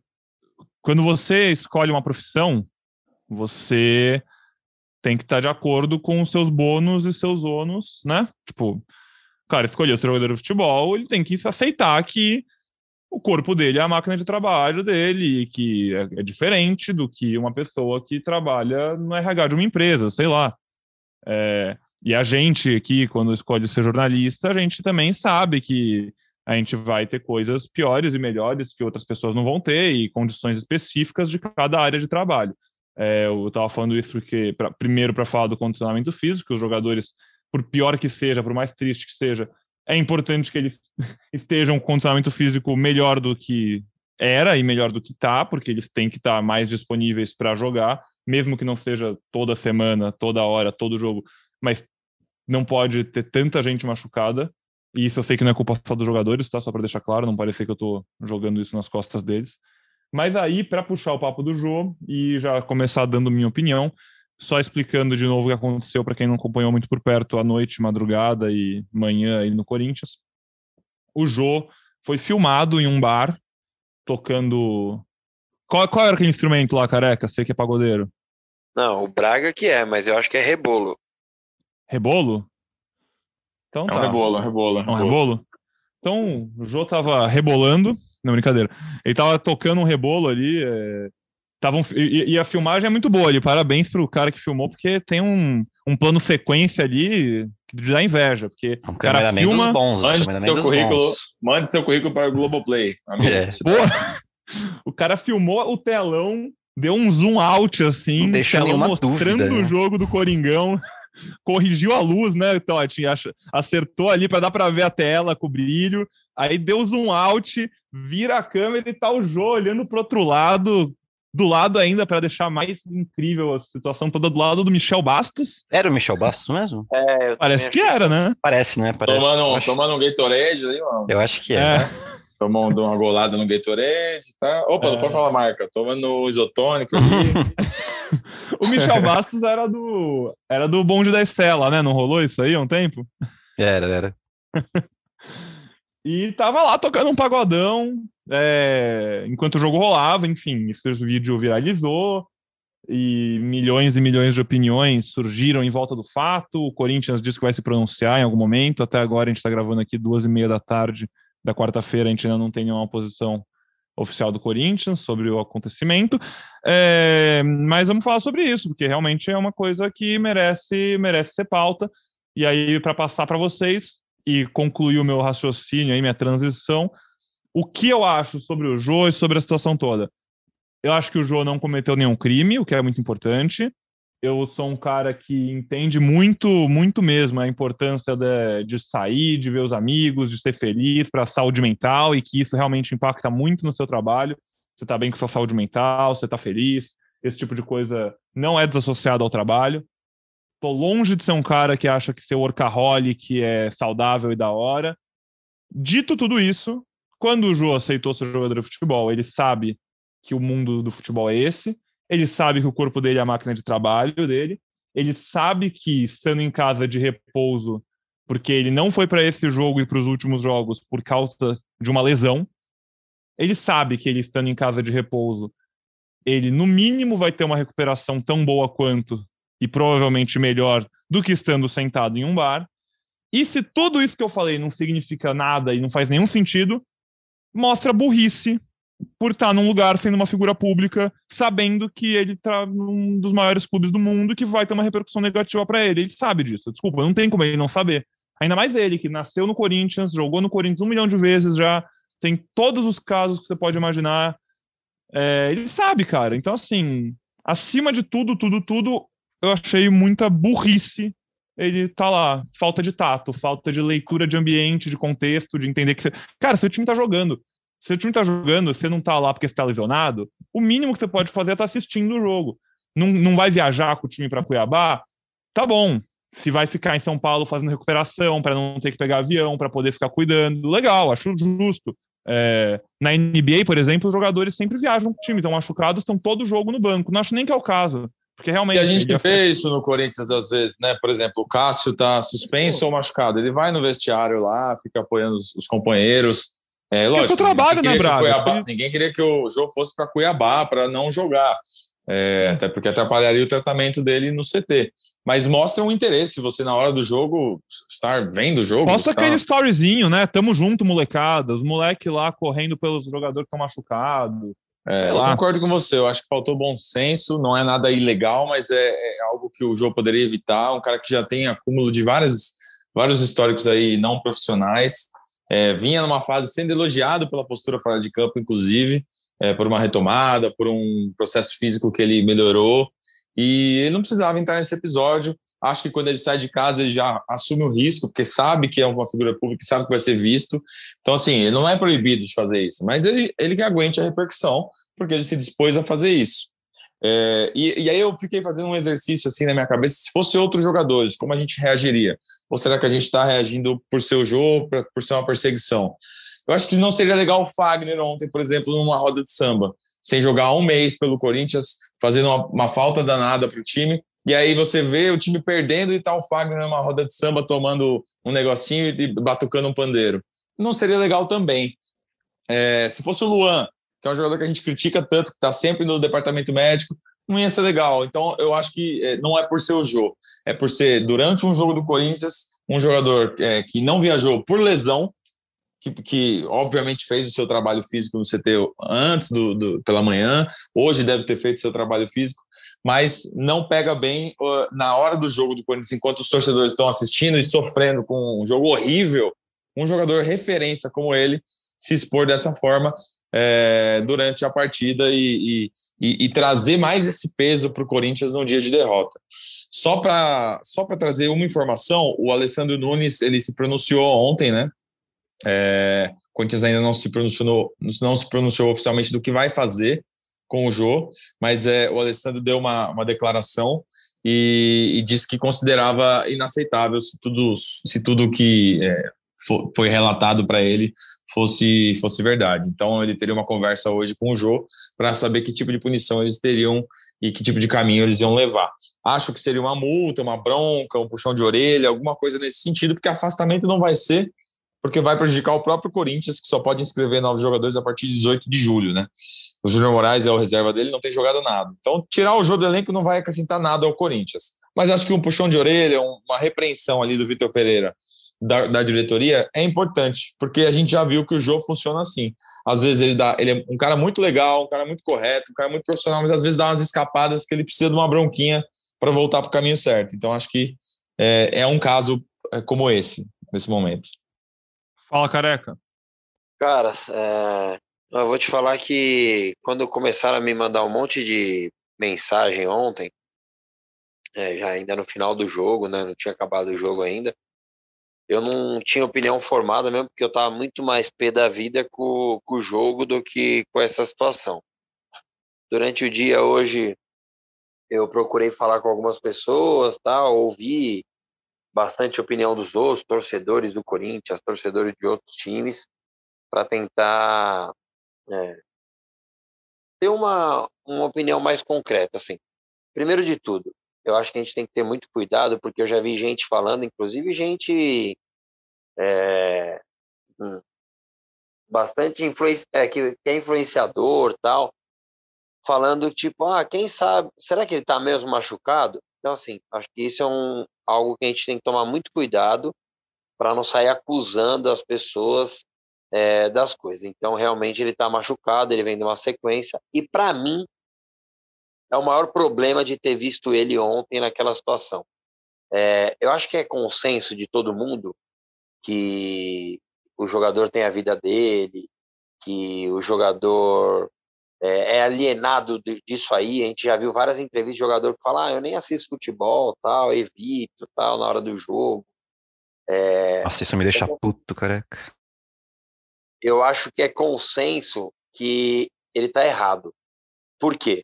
quando você escolhe uma profissão, você tem que estar de acordo com os seus bônus e seus ônus, né? Tipo, o cara escolheu ser jogador de futebol, ele tem que aceitar que o corpo dele é a máquina de trabalho dele, que é, é diferente do que uma pessoa que trabalha no RH de uma empresa, sei lá. É, e a gente aqui, quando escolhe ser jornalista, a gente também sabe que a gente vai ter coisas piores e melhores que outras pessoas não vão ter e condições específicas de cada área de trabalho. É, eu estava falando isso porque, pra, primeiro, para falar do condicionamento físico, os jogadores, por pior que seja, por mais triste que seja, é importante que eles estejam com condicionamento físico melhor do que era e melhor do que está, porque eles têm que estar tá mais disponíveis para jogar, mesmo que não seja toda semana, toda hora, todo jogo, mas não pode ter tanta gente machucada. E isso eu sei que não é culpa só dos jogadores, tá? Só para deixar claro, não parecer que eu estou jogando isso nas costas deles. Mas aí, para puxar o papo do jogo e já começar dando minha opinião, só explicando de novo o que aconteceu para quem não acompanhou muito por perto à noite, madrugada e manhã aí no Corinthians. O Jô foi filmado em um bar, tocando. Qual, qual era aquele instrumento lá, careca? Sei que é pagodeiro. Não, o Braga que é, mas eu acho que é rebolo. Rebolo? Então É tá. um rebolo, é um rebolo. É um rebolo? Então, o Jô tava rebolando. Não, brincadeira. Ele tava tocando um rebolo ali. É... Tavam... E, e a filmagem é muito boa ali. Parabéns pro cara que filmou, porque tem um, um plano sequência ali que dá inveja, porque um o cara filma... Bons, mande, seu currículo, bons. mande seu currículo para o Globoplay. Amigo, é. o cara filmou o telão, deu um zoom out assim, telão mostrando dúvida, o né? jogo do Coringão corrigiu a luz, né, Totti? Acertou ali para dar para ver a tela com brilho. Aí deu zoom out, vira a câmera e tá o Jô olhando pro outro lado, do lado ainda, para deixar mais incrível a situação toda do lado do Michel Bastos. Era o Michel Bastos mesmo? É, Parece que era, né? Parece, né? Parece. Tomando, acho... tomando um Gatorade aí, mano. Eu acho que é. é. Né? Tomando uma golada no Gatorade, tá? Opa, é. não pode falar marca. Tomando isotônico aqui. o Michel Bastos era do, era do bonde da Estela, né? Não rolou isso aí há um tempo? Era, era. e tava lá tocando um pagodão é, enquanto o jogo rolava, enfim, esse vídeo viralizou e milhões e milhões de opiniões surgiram em volta do fato. O Corinthians disse que vai se pronunciar em algum momento. Até agora a gente está gravando aqui duas e meia da tarde da quarta-feira, a gente ainda não tem nenhuma posição oficial do Corinthians sobre o acontecimento. É, mas vamos falar sobre isso, porque realmente é uma coisa que merece, merece ser pauta. E aí, para passar para vocês e concluir o meu raciocínio aí, minha transição, o que eu acho sobre o Jô e sobre a situação toda? Eu acho que o Jô não cometeu nenhum crime, o que é muito importante eu sou um cara que entende muito, muito mesmo a importância de, de sair, de ver os amigos, de ser feliz para a saúde mental e que isso realmente impacta muito no seu trabalho. Você está bem com sua saúde mental, você está feliz, esse tipo de coisa não é desassociado ao trabalho. Estou longe de ser um cara que acha que ser workaholic é saudável e da hora. Dito tudo isso, quando o João aceitou ser jogador de futebol, ele sabe que o mundo do futebol é esse ele sabe que o corpo dele é a máquina de trabalho dele, ele sabe que estando em casa de repouso, porque ele não foi para esse jogo e para os últimos jogos por causa de uma lesão, ele sabe que ele estando em casa de repouso, ele no mínimo vai ter uma recuperação tão boa quanto e provavelmente melhor do que estando sentado em um bar. E se tudo isso que eu falei não significa nada e não faz nenhum sentido, mostra burrice por estar num lugar sendo uma figura pública, sabendo que ele está num dos maiores clubes do mundo que vai ter uma repercussão negativa para ele. Ele sabe disso. Desculpa, não tem como ele não saber. Ainda mais ele, que nasceu no Corinthians, jogou no Corinthians um milhão de vezes já, tem todos os casos que você pode imaginar. É, ele sabe, cara. Então, assim, acima de tudo, tudo, tudo, eu achei muita burrice ele tá lá. Falta de tato, falta de leitura de ambiente, de contexto, de entender que você. Cara, seu time tá jogando. Se o time tá jogando, você não tá lá porque você tá lesionado, o mínimo que você pode fazer é estar tá assistindo o jogo. Não, não vai viajar com o time para Cuiabá? Tá bom. Se vai ficar em São Paulo fazendo recuperação para não ter que pegar avião, para poder ficar cuidando, legal, acho justo. É, na NBA, por exemplo, os jogadores sempre viajam com o time, estão machucados, estão todo jogo no banco. Não acho nem que é o caso. Porque realmente. E a gente vê isso no Corinthians às vezes, né? Por exemplo, o Cássio tá suspenso ou machucado. Ele vai no vestiário lá, fica apoiando os, os companheiros. É, lógico, o trabalho, né, Braga? Cuiabá, ninguém queria que o jogo fosse para Cuiabá para não jogar. É, até porque atrapalharia o tratamento dele no CT. Mas mostra um interesse, você na hora do jogo estar vendo o jogo. Mostra aquele storyzinho, né? Tamo junto, molecada. Os moleques lá correndo pelos jogadores que estão machucados. É, eu concordo com você, eu acho que faltou bom senso, não é nada ilegal, mas é, é algo que o jogo poderia evitar. Um cara que já tem acúmulo de várias, vários históricos aí não profissionais. É, vinha numa fase sendo elogiado pela postura fora de campo, inclusive, é, por uma retomada, por um processo físico que ele melhorou. E ele não precisava entrar nesse episódio. Acho que quando ele sai de casa, ele já assume o risco, porque sabe que é uma figura pública, sabe que vai ser visto. Então, assim, ele não é proibido de fazer isso, mas ele, ele que aguente a repercussão, porque ele se dispôs a fazer isso. É, e, e, aí eu fiquei fazendo um exercício assim na minha cabeça, se fosse outros jogadores, como a gente reagiria? Ou será que a gente está reagindo por ser o jogo, pra, por ser uma perseguição? Eu acho que não seria legal o Fagner ontem, por exemplo, numa roda de samba, sem jogar um mês pelo Corinthians, fazendo uma, uma falta danada para o time, e aí você vê o time perdendo e tá o Fagner numa roda de samba tomando um negocinho e batucando um pandeiro. Não seria legal também. É, se fosse o Luan, que é um jogador que a gente critica tanto, que está sempre no departamento médico, não ia ser legal. Então, eu acho que é, não é por ser o jogo, é por ser, durante um jogo do Corinthians, um jogador é, que não viajou por lesão, que, que, obviamente fez o seu trabalho físico no CT antes do, do, pela manhã, hoje deve ter feito seu trabalho físico, mas não pega bem uh, na hora do jogo do Corinthians, enquanto os torcedores estão assistindo e sofrendo com um jogo horrível, um jogador referência como ele se expor dessa forma é, durante a partida e, e, e, trazer mais esse peso para o Corinthians no dia de derrota. Só para só trazer uma informação, o Alessandro Nunes ele se pronunciou ontem, né? É, o Corinthians ainda não se pronunciou, não se pronunciou oficialmente do que vai fazer com o Jô, mas é, o Alessandro deu uma, uma declaração e, e disse que considerava inaceitável se tudo, se tudo que é, foi relatado para ele fosse, fosse verdade. Então ele teria uma conversa hoje com o Jô para saber que tipo de punição eles teriam e que tipo de caminho eles iam levar. Acho que seria uma multa, uma bronca, um puxão de orelha, alguma coisa nesse sentido, porque afastamento não vai ser, porque vai prejudicar o próprio Corinthians, que só pode inscrever novos jogadores a partir de 18 de julho, né? O Júnior Moraes é o reserva dele, não tem jogado nada. Então, tirar o jogo do elenco não vai acrescentar nada ao Corinthians. Mas acho que um puxão de orelha, uma repreensão ali do Vitor Pereira da, da, diretoria é importante, porque a gente já viu que o jogo funciona assim. Às vezes ele dá, ele é um cara muito legal, um cara muito correto, um cara muito profissional, mas às vezes dá umas escapadas que ele precisa de uma bronquinha para voltar para o caminho certo. Então acho que é, é um caso é, como esse nesse momento. Fala, careca. Cara, é, eu vou te falar que quando começaram a me mandar um monte de mensagem ontem, é, já ainda no final do jogo, né? Não tinha acabado o jogo ainda eu não tinha opinião formada mesmo, porque eu estava muito mais pé da vida com, com o jogo do que com essa situação. Durante o dia hoje, eu procurei falar com algumas pessoas, tal, ouvi bastante opinião dos outros, torcedores do Corinthians, torcedores de outros times, para tentar é, ter uma, uma opinião mais concreta, assim. Primeiro de tudo, eu acho que a gente tem que ter muito cuidado, porque eu já vi gente falando, inclusive gente é, hum, bastante influência, é, que, que, é influenciador tal, falando tipo, ah, quem sabe, será que ele está mesmo machucado? Então, assim, acho que isso é um, algo que a gente tem que tomar muito cuidado para não sair acusando as pessoas é, das coisas. Então, realmente, ele está machucado, ele vem de uma sequência, e para mim, é o maior problema de ter visto ele ontem naquela situação. É, eu acho que é consenso de todo mundo que o jogador tem a vida dele, que o jogador é, é alienado disso aí. A gente já viu várias entrevistas de jogador que falam: ah, eu nem assisto futebol, tal, evito, tal, na hora do jogo. É, Nossa, isso me deixa puto, careca. Eu acho que é consenso que ele tá errado. Por quê?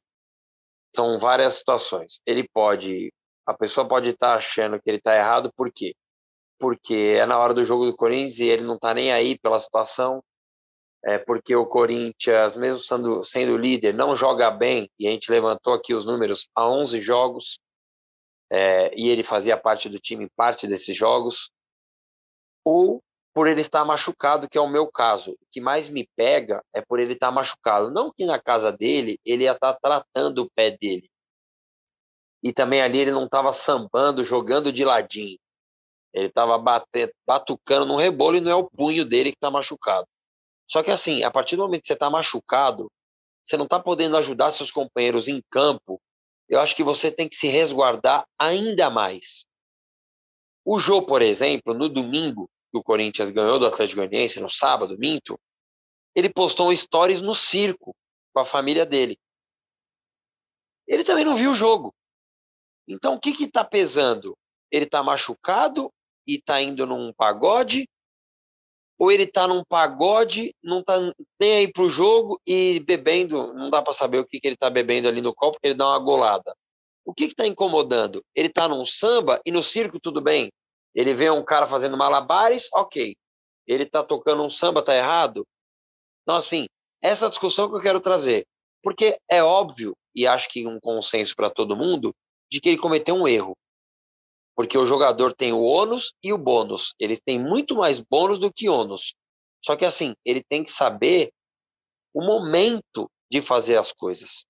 São várias situações. Ele pode, a pessoa pode estar tá achando que ele está errado, por quê? Porque é na hora do jogo do Corinthians e ele não está nem aí pela situação. É porque o Corinthians, mesmo sendo, sendo líder, não joga bem, e a gente levantou aqui os números a 11 jogos, é, e ele fazia parte do time em parte desses jogos, ou por ele estar machucado, que é o meu caso. O que mais me pega é por ele estar machucado. Não que na casa dele ele ia estar tratando o pé dele. E também ali ele não estava sambando, jogando de ladinho. Ele estava batucando no rebolo e não é o punho dele que está machucado. Só que assim, a partir do momento que você está machucado, você não está podendo ajudar seus companheiros em campo, eu acho que você tem que se resguardar ainda mais. O Jô, por exemplo, no domingo, que o Corinthians ganhou do Atlético Goianiense no sábado, minto, ele postou stories no circo com a família dele. Ele também não viu o jogo. Então, o que que tá pesando? Ele tá machucado e tá indo num pagode? Ou ele tá num pagode, não tá nem aí pro jogo e bebendo, não dá para saber o que que ele tá bebendo ali no copo, porque ele dá uma golada. O que que tá incomodando? Ele tá num samba e no circo tudo bem. Ele vê um cara fazendo malabares, ok. Ele está tocando um samba, está errado? Então, assim, essa discussão que eu quero trazer. Porque é óbvio, e acho que um consenso para todo mundo, de que ele cometeu um erro. Porque o jogador tem o ônus e o bônus. Ele tem muito mais bônus do que ônus. Só que, assim, ele tem que saber o momento de fazer as coisas.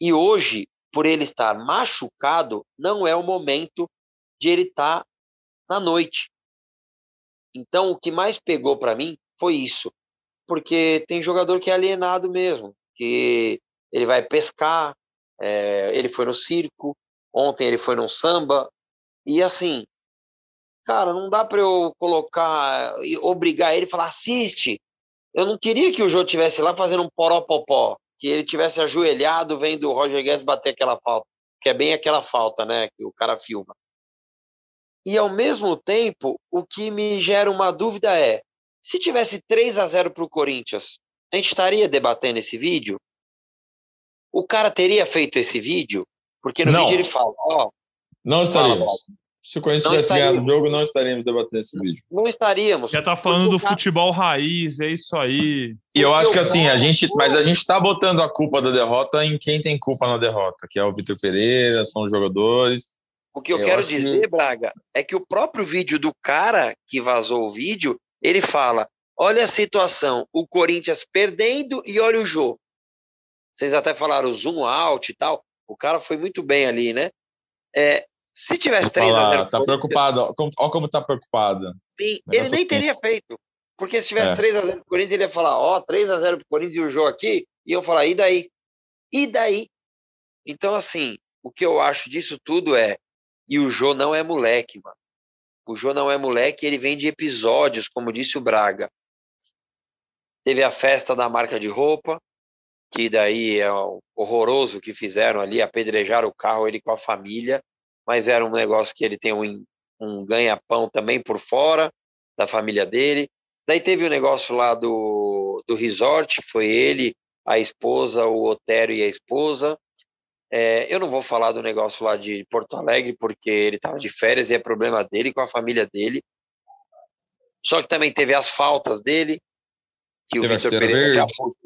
E hoje, por ele estar machucado, não é o momento de ele estar tá na noite. Então, o que mais pegou para mim foi isso. Porque tem jogador que é alienado mesmo, que ele vai pescar, é, ele foi no circo, ontem ele foi no samba, e assim, cara, não dá para eu colocar e obrigar ele a falar, assiste. Eu não queria que o Jô tivesse lá fazendo um poropopó, que ele tivesse ajoelhado vendo o Roger Guedes bater aquela falta, que é bem aquela falta, né, que o cara filma. E ao mesmo tempo, o que me gera uma dúvida é: se tivesse 3 a 0 para o Corinthians, a gente estaria debatendo esse vídeo? O cara teria feito esse vídeo? Porque no Não. vídeo ele fala: ó, Não estaríamos. Se o Corinthians tivesse ganhado o jogo, não estaríamos debatendo esse vídeo. não estaríamos. Já tá falando do futebol raiz, é isso aí. E eu acho que assim, a gente, mas a gente tá botando a culpa da derrota em quem tem culpa na derrota, que é o Vitor Pereira, são os jogadores. O que eu, Eu quero acho que- dizer, Braga, é que o próprio vídeo do cara que vazou o vídeo, ele fala: olha a situação, o Corinthians perdendo e olha o jogo. Vocês até falaram zoom out e tal. O cara foi muito bem ali, né? É, se tivesse 3 a Fala, 0 tá preocupado, ó, como- como tá preocupado. Sim, ele nem teria feito. Porque se tivesse É. 3 a 0 pro Corinthians, ele ia falar, ó, 3 a 0 pro Corinthians e o jogo aqui, e eu falar, e daí? E daí? Então, assim, o que eu acho disso tudo é, e o Jô não é moleque, mano. O Jô não é moleque, ele vem de episódios, como disse o Braga. Teve a festa da marca de roupa, que daí é horroroso que fizeram ali, apedrejaram o carro, ele com a família, mas era um negócio que ele tem um, um ganha-pão também por fora da família dele. Daí teve o negócio lá do, do resort, que foi ele, a esposa, o Otério e a esposa. É, eu não vou falar do negócio lá de Porto Alegre, porque ele estava de férias e é problema dele com a família dele. Só que também teve as faltas dele, que o Teve a Vitor Pereira já, verde. pu-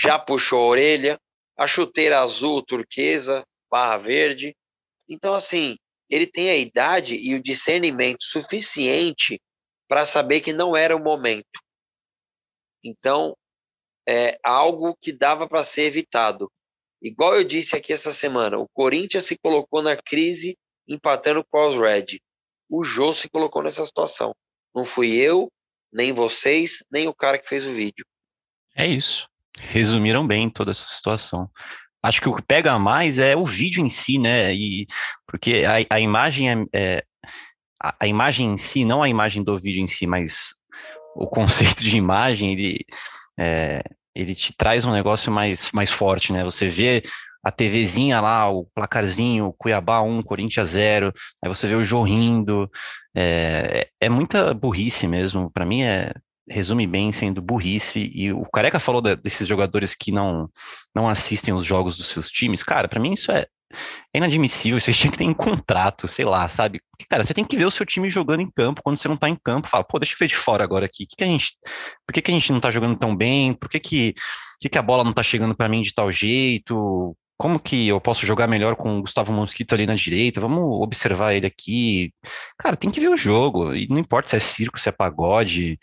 já puxou a orelha, a chuteira azul turquesa, barra verde. Então, assim, ele tem a idade e o discernimento suficiente para saber que não era o momento. Então, é algo que dava para ser evitado. Igual eu disse aqui essa semana, o Corinthians se colocou na crise empatando com os Red. O Jô se colocou nessa situação. Não fui eu, nem vocês, nem o cara que fez o vídeo. É isso. Resumiram bem toda essa situação. Acho que o que pega mais é o vídeo em si, né? E, porque a, a imagem é, é- a, a imagem em si, não a imagem do vídeo em si, mas o conceito de imagem, ele, é, ele te traz um negócio mais, mais forte, né? Você vê a TVzinha lá, o placarzinho, Cuiabá 1, Corinthians 0, aí você vê o Jô rindo, é, é muita burrice mesmo, para mim é, resume bem sendo burrice, e o Careca falou desses jogadores que não, não assistem os jogos dos seus times, cara, para mim isso é, é inadmissível, vocês tinham que ter em contrato, sei lá, sabe? Porque, cara, você tem que ver o seu time jogando em campo, quando você não tá em campo, fala, pô, deixa eu ver de fora agora aqui, que que a gente, por que, que a gente não tá jogando tão bem, por que que, que, que a bola não tá chegando para mim de tal jeito, como que eu posso jogar melhor com o Gustavo Mosquito ali na direita? Vamos observar ele aqui. Cara, tem que ver o jogo. E não importa se é circo, se é pagode.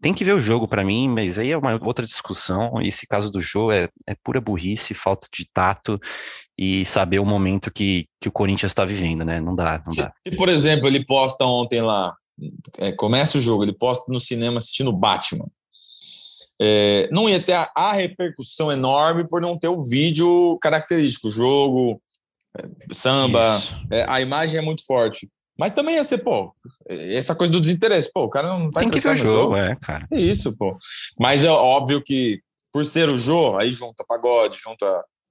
Tem que ver o jogo para mim, mas aí é uma outra discussão. Esse caso do jogo é, é pura burrice, falta de tato e saber o momento que, que o Corinthians está vivendo, né? Não dá, não Se, dá. se, por exemplo, ele posta ontem lá, é, começa o jogo, ele posta no cinema assistindo Batman. É, não ia ter a, a repercussão enorme por não ter o vídeo característico, jogo, é, samba, é, a imagem é muito forte. Mas também ia ser, pô, essa coisa do desinteresse. Pô, o cara não tá Tem que ver o no jogo, é, cara. É isso, pô. Mas é óbvio que, por ser o Jô, aí junta pagode, junta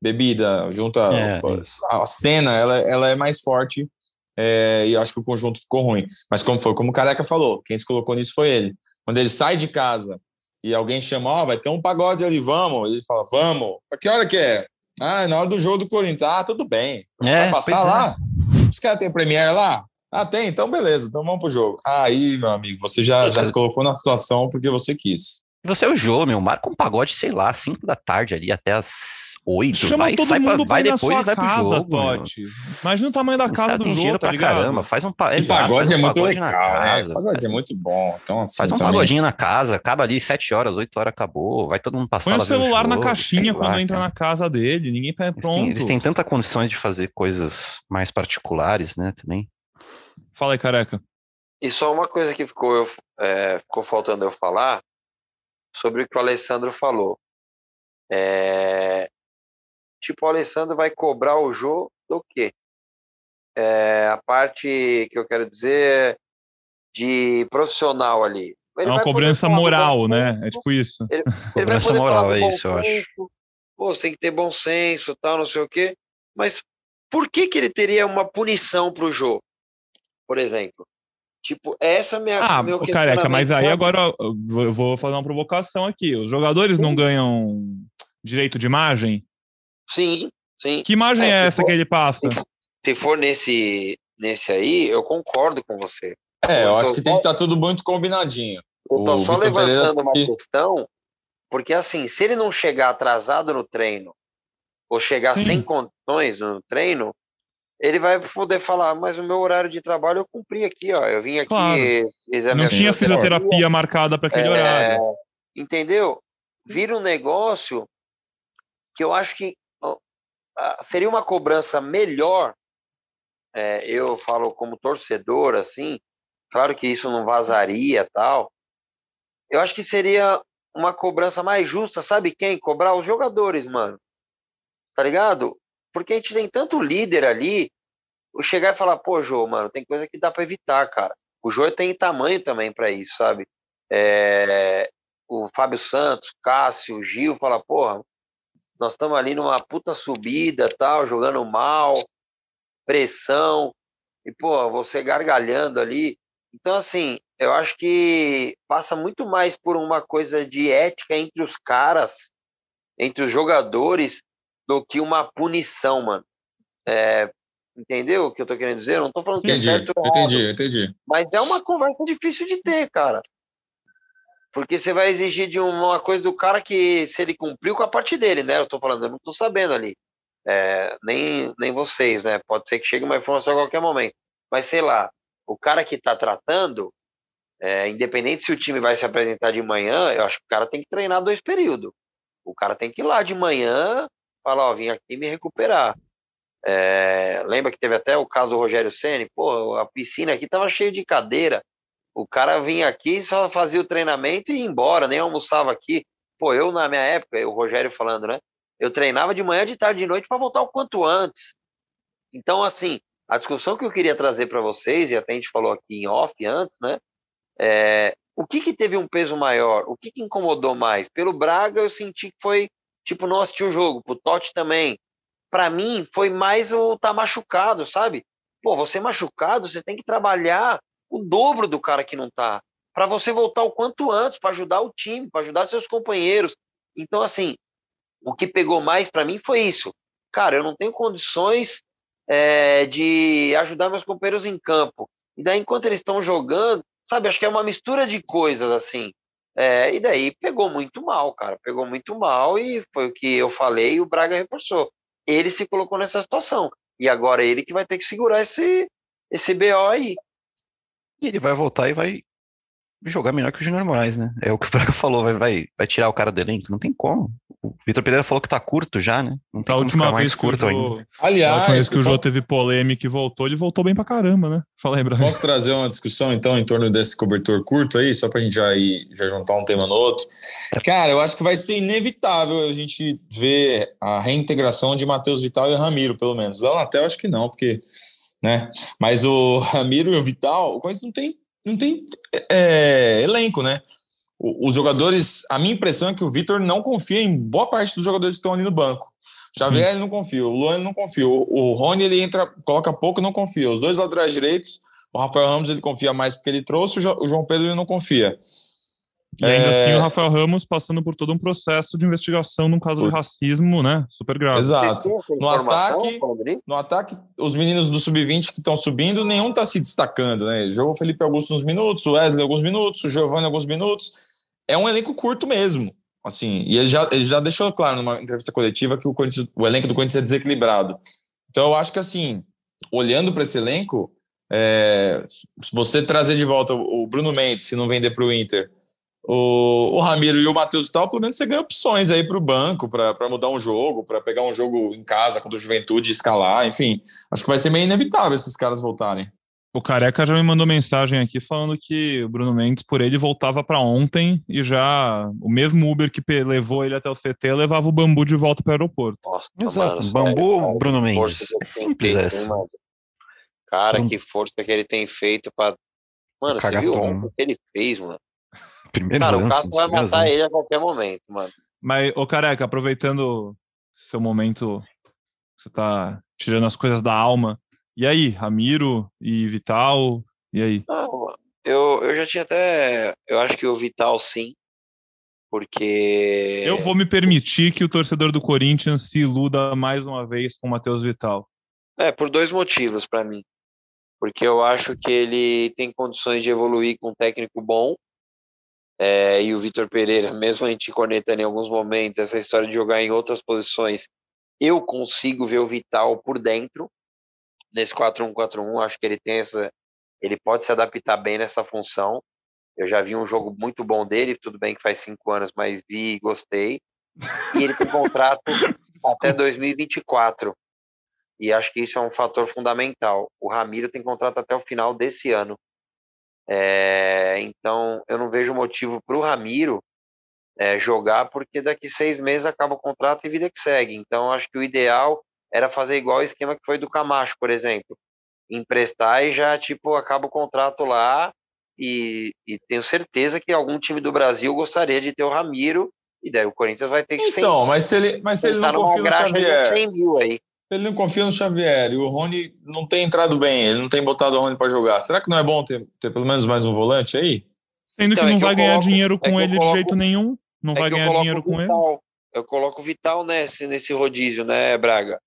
bebida, junta É, isso. a cena, ela, ela é mais forte é, e acho que o conjunto ficou ruim. Mas como foi? Como o Careca falou, quem se colocou nisso foi ele. Quando ele sai de casa e alguém chama, ó, vai ter um pagode ali, vamos. Ele fala, vamos. Pra que hora que é? Ah, é na hora do jogo do Corinthians. Ah, tudo bem. É, Vai passar é. lá? Os caras têm Premiere lá? Ah, tem? Então beleza, então vamos pro jogo. Aí, meu amigo, você já, já se colocou na situação porque você quis. E Você é o Jô, meu. Marca um pagode, sei lá, 5 da tarde ali até as 8. Chama vai, todo sai mundo pra vai na depois e vai pro casa, jogo. Totti. Imagina o tamanho da Os casa do têm jogo, dinheiro tá pra ligado? caramba. Faz um, pa... Exato, pagode faz é um muito na legal, né? casa. Pagode é muito bom. Então, assim, Faz um também- pagodinho na casa, acaba ali 7 horas, 8 horas, acabou. Vai todo mundo passar Põe o lá celular na jogo, caixinha sei quando lá, entra cara. na casa dele. Ninguém pega Eles têm, pronto. eles têm tanta condições de fazer coisas mais particulares, né, também. Fala aí, careca. E só uma coisa que ficou, eu- é, ficou faltando eu falar sobre o que o Alessandro falou. É, tipo, o Alessandro vai cobrar o jogo do quê? É, a parte que eu quero dizer de profissional ali. Ele é uma cobrança moral, né? É tipo isso. Ele, ele vai poder moral, falar é isso, eu acho. Pô, você tem que ter bom senso, tal, não sei o quê. Mas por que que ele teria uma punição para o jogo? Por exemplo, Tipo, essa é a minha. Ah, meu careca, mas aí agora eu vou fazer uma provocação aqui. Os jogadores sim. não ganham direito de imagem? Sim, sim. Que imagem é, é essa for, que ele passa? Se for nesse, nesse aí, eu concordo com você. É, eu, eu acho que tem que estar tá tudo muito combinadinho. Eu tô o só Victor levantando uma que... questão, porque assim, se ele não chegar atrasado no treino, ou chegar sim. sem condições no treino, ele vai poder falar, mas o meu horário de trabalho eu cumpri aqui, ó. Eu vim aqui. Claro. Não tinha fisioterapia marcada para aquele é, horário. Entendeu? Vira um negócio que eu acho que seria uma cobrança melhor. É, eu falo como torcedor, assim. Claro que isso não vazaria tal. Eu acho que seria uma cobrança mais justa, sabe quem? Cobrar os jogadores, mano. Tá ligado? Porque a gente tem tanto líder ali, chegar e falar, pô, Jô, mano, tem coisa que dá para evitar, cara. O Jô tem tamanho também para isso, sabe? É, o Fábio Santos, Cássio, Gil, fala, porra, nós estamos ali numa puta subida, tal, jogando mal, pressão, e, pô, você gargalhando ali. Então, assim, eu acho que passa muito mais por uma coisa de ética entre os caras, entre os jogadores, do que uma punição, mano. É, entendeu o que eu tô querendo dizer? Eu não tô falando entendi, que é certo ou errado, entendi, entendi. Mas é uma conversa difícil de ter, cara. Porque você vai exigir de uma coisa do cara que se ele cumpriu com a parte dele, né? Eu tô falando, eu não tô sabendo ali. É, nem, nem vocês, né? Pode ser que chegue uma informação a qualquer momento. Mas sei lá, o cara que tá tratando, é, independente se o time vai se apresentar de manhã, eu acho que o cara tem que treinar dois períodos. O cara tem que ir lá de manhã, falar, ó, vim aqui me recuperar. É, lembra que teve até o caso do Rogério Ceni, pô, a piscina aqui tava cheia de cadeira. O cara vinha aqui, só fazia o treinamento e ia embora, nem almoçava aqui. Pô, eu na minha época, o Rogério falando, né? Eu treinava de manhã, de tarde, de noite para voltar o quanto antes. Então, assim, a discussão que eu queria trazer para vocês, e até a gente falou aqui em off antes, né? É, o que, que teve um peso maior? O que, que incomodou mais? Pelo Braga, eu senti que foi tipo, não assistir o jogo. Pro Totti também. Para mim, foi mais o tá machucado, sabe? Pô, você machucado, você tem que trabalhar o dobro do cara que não tá. para você voltar o quanto antes, para ajudar o time, para ajudar seus companheiros. Então, assim, o que pegou mais para mim foi isso. Cara, eu não tenho condições é, de ajudar meus companheiros em campo. E daí, enquanto eles estão jogando, sabe, acho que é uma mistura de coisas, assim. É, e daí pegou muito mal, cara. Pegou muito mal e foi o que eu falei e o Braga reforçou. Ele se colocou nessa situação. E agora ele que vai ter que segurar esse, esse BO aí. E ele vai voltar e vai jogar melhor que o Júnior Moraes, né? É o que o Braga falou, vai, vai, vai tirar o cara do elenco. Não tem como. O Vitor Pereira falou que tá curto já, né? Não tem a última vez mais curto Jô... ainda. Aliás, a última vez que o Jô teve polêmica e voltou, ele voltou bem pra caramba, né? Fala aí, Brian. Posso trazer uma discussão, então, em torno desse cobertor curto aí, só pra gente já, ir, já juntar um tema no outro? Cara, eu acho que vai ser inevitável a gente ver a reintegração de Matheus Vital e Ramiro, pelo menos. Léo Natel, acho que não, porque... Né? Mas o Ramiro e o Vital, o Corinthians não tem não tem é, elenco, né? Os jogadores, a minha impressão é que o Vitor não confia em boa parte dos jogadores que estão ali no banco. Xavier ele não confia, o Luan não confia, o Rony ele entra, coloca pouco, não confia. Os dois laterais direitos, o Rafael Ramos ele confia mais porque ele trouxe, o João Pedro ele não confia. E ainda é... assim o Rafael Ramos passando por todo um processo de investigação num caso por... de racismo, né? Super grave. Exato. No ataque, no ataque, os meninos do sub-20 que estão subindo, nenhum está se destacando, né? Jogou o Felipe Augusto uns minutos, o Wesley alguns minutos, o Giovanni alguns minutos. É um elenco curto mesmo. Assim, e ele já, ele já deixou claro numa entrevista coletiva que o, o elenco do Corinthians é desequilibrado. Então eu acho que assim, olhando para esse elenco, é, se você trazer de volta o Bruno Mendes, se não vender para o Inter, o, o Ramiro e o Matheus Tal, pelo menos você ganha opções aí para o banco, para mudar um jogo, para pegar um jogo em casa quando o Juventude escalar, enfim. Acho que vai ser meio inevitável esses caras voltarem. O Careca já me mandou mensagem aqui falando que o Bruno Mendes, por ele, voltava para ontem e já o mesmo Uber que levou ele até o CT levava o Bambu de volta para o aeroporto. Nossa, Exato. Mano, Bambu, Bruno Mendes. É simples essa. Cara, que força que ele tem feito para. Mano, você viu o que ele fez, mano? Primeiro cara, lance, o Castro vai matar lance. ele a qualquer momento, mano. Mas, ô Careca, aproveitando seu momento, você tá tirando as coisas da alma. E aí, Ramiro e Vital? E aí? Não, eu, eu já tinha até. Eu acho que o Vital sim. Porque. Eu vou me permitir que o torcedor do Corinthians se iluda mais uma vez com o Matheus Vital. É, por dois motivos para mim. Porque eu acho que ele tem condições de evoluir com um técnico bom. É, e o Vitor Pereira, mesmo a gente cornetando em alguns momentos, essa história de jogar em outras posições, eu consigo ver o Vital por dentro nesse 4-1-4-1. Acho que ele tem essa. Ele pode se adaptar bem nessa função. Eu já vi um jogo muito bom dele, tudo bem que faz cinco anos, mas vi e gostei. E ele tem contrato até 2024. E acho que isso é um fator fundamental. O Ramiro tem contrato até o final desse ano. É, então, eu não vejo motivo para o Ramiro é, jogar, porque daqui seis meses acaba o contrato e vida que segue. Então, acho que o ideal era fazer igual o esquema que foi do Camacho, por exemplo. Emprestar e já, tipo, acaba o contrato lá e, e tenho certeza que algum time do Brasil gostaria de ter o Ramiro e daí o Corinthians vai ter que Então, mas se ele, mas se ele não confia no Xavier. mil aí. Ele não confia no Xavier e o Rony não tem entrado bem, ele não tem botado o Rony para jogar. Será que não é bom ter, ter pelo menos mais um volante aí? Sendo então, que não é que vai ganhar coloco, dinheiro com é ele coloco, de jeito nenhum. Não é vai ganhar dinheiro com Vital, ele. Eu coloco o Vital nesse, nesse rodízio, né, Braga?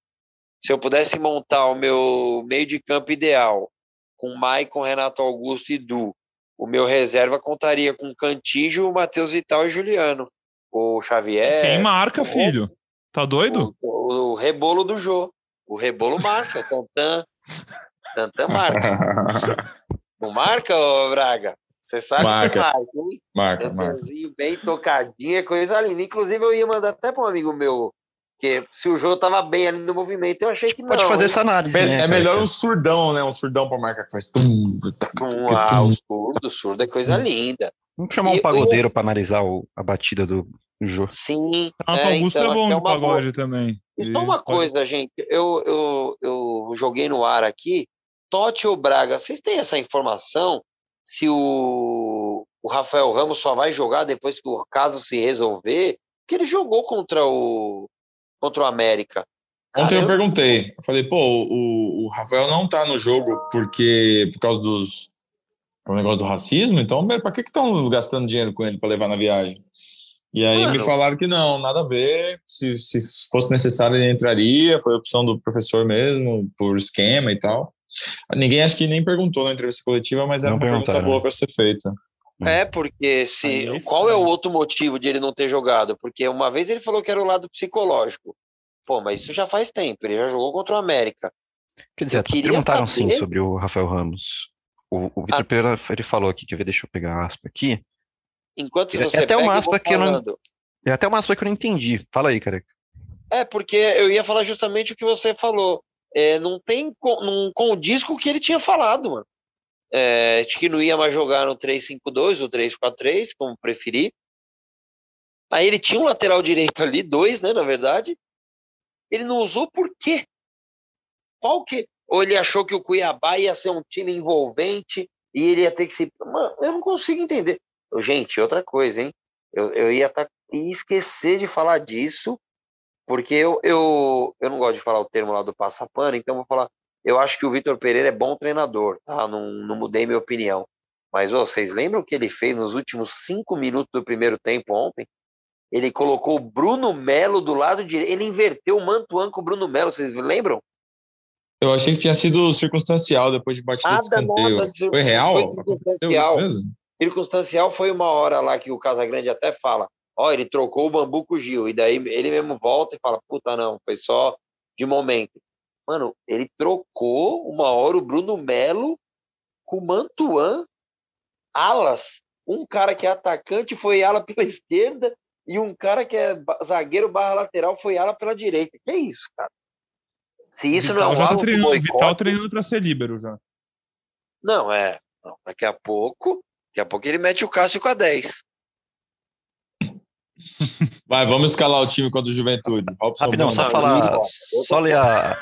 se eu pudesse montar o meu meio de campo ideal com Maicon, Renato Augusto e Du, o meu reserva contaria com Cantígio, Matheus Vital e Juliano. O Xavier. Quem marca, filho? Tá doido? O, o, o rebolo do Jô. O rebolo marca. Tantan. Tantan marca. Não marca, ô Braga? Você sabe marca. que marca, hein? Marca, marca. bem tocadinho, é coisa linda. Inclusive, eu ia mandar até para um amigo meu porque se o jogo tava bem ali no movimento, eu achei que não. Pode fazer essa análise. É, né, é melhor um surdão, né? Um surdão pra marcar que faz. Tum, ah, o surdo, o surdo é coisa hum. linda. Vamos chamar um pagodeiro eu... para analisar o, a batida do, jogo. Sim. Ah, é, Augusto então, é bom no é pagode boa. também. Isso é uma coisa, gente. Eu, eu, eu joguei no ar aqui. Totti ou Braga, vocês têm essa informação? Se o, o Rafael Ramos só vai jogar depois que o caso se resolver? Porque ele jogou contra o, contra o América. Ontem eu perguntei, eu falei, pô, o, o Rafael não tá no jogo porque por causa dos o negócio do racismo, então para que estão gastando dinheiro com ele para levar na viagem? E aí Mano, me falaram que não, nada a ver. Se, se fosse necessário, ele entraria. Foi opção do professor mesmo, por esquema e tal. Ninguém acho que nem perguntou na entrevista coletiva, mas era uma pergunta boa para ser feita. É, porque se. qual é o outro motivo de ele não ter jogado? Porque uma vez ele falou que era o lado psicológico. Pô, mas isso já faz tempo, ele já jogou contra o América. Quer dizer, perguntaram saber... sim sobre o Rafael Ramos. O, o Vitor ah. Pereira ele falou aqui, quer ver? Deixa eu pegar a aspa aqui. Enquanto é, você é até pega, uma aspa que eu não. É até uma aspa que eu não entendi. Fala aí, careca. É, porque eu ia falar justamente o que você falou. É, não tem. Não condiz com o que ele tinha falado, mano é, que não ia mais jogar no 3-5-2 ou 3-4-3, como preferir. Aí ele tinha um lateral direito ali, dois, né, na verdade. Ele não usou por quê? Qual que? Ou ele achou que o Cuiabá ia ser um time envolvente e ele ia ter que se. Mano, eu não consigo entender. Gente, outra coisa, hein? Eu, eu ia, tá, esquecer de falar disso, porque eu, eu, eu não gosto de falar o termo lá do passapano, então vou falar eu acho que o Vitor Pereira é bom treinador, tá? Não, não mudei minha opinião. Mas oh, vocês lembram o que ele fez nos últimos cinco minutos do primeiro tempo ontem? Ele colocou o Bruno Melo do lado direito. Ele inverteu o Mantuan com o Bruno Melo, vocês lembram? Eu achei que tinha sido circunstancial depois de batida nada, de escanteio. Nada, foi real? Foi circunstancial. Circunstancial foi uma hora lá que o Casagrande até fala: ó, oh, ele trocou o bambu com o Gil. E daí ele mesmo volta e fala: puta, não, foi só de momento. Mano, ele trocou uma hora o Bruno Melo com o Mantuan, alas. Um cara que é atacante foi ala pela esquerda e um cara que é zagueiro barra lateral foi ala pela direita. Que é isso, cara? Se isso Vital não é um tá treinando, Vital treinando para ser líbero já. Não, é. Não, daqui a pouco, daqui a pouco ele mete o Cássio com a 10. Vai, vamos escalar o time contra o Juventude. Robson Rapidão, Bona. só falar, só ler a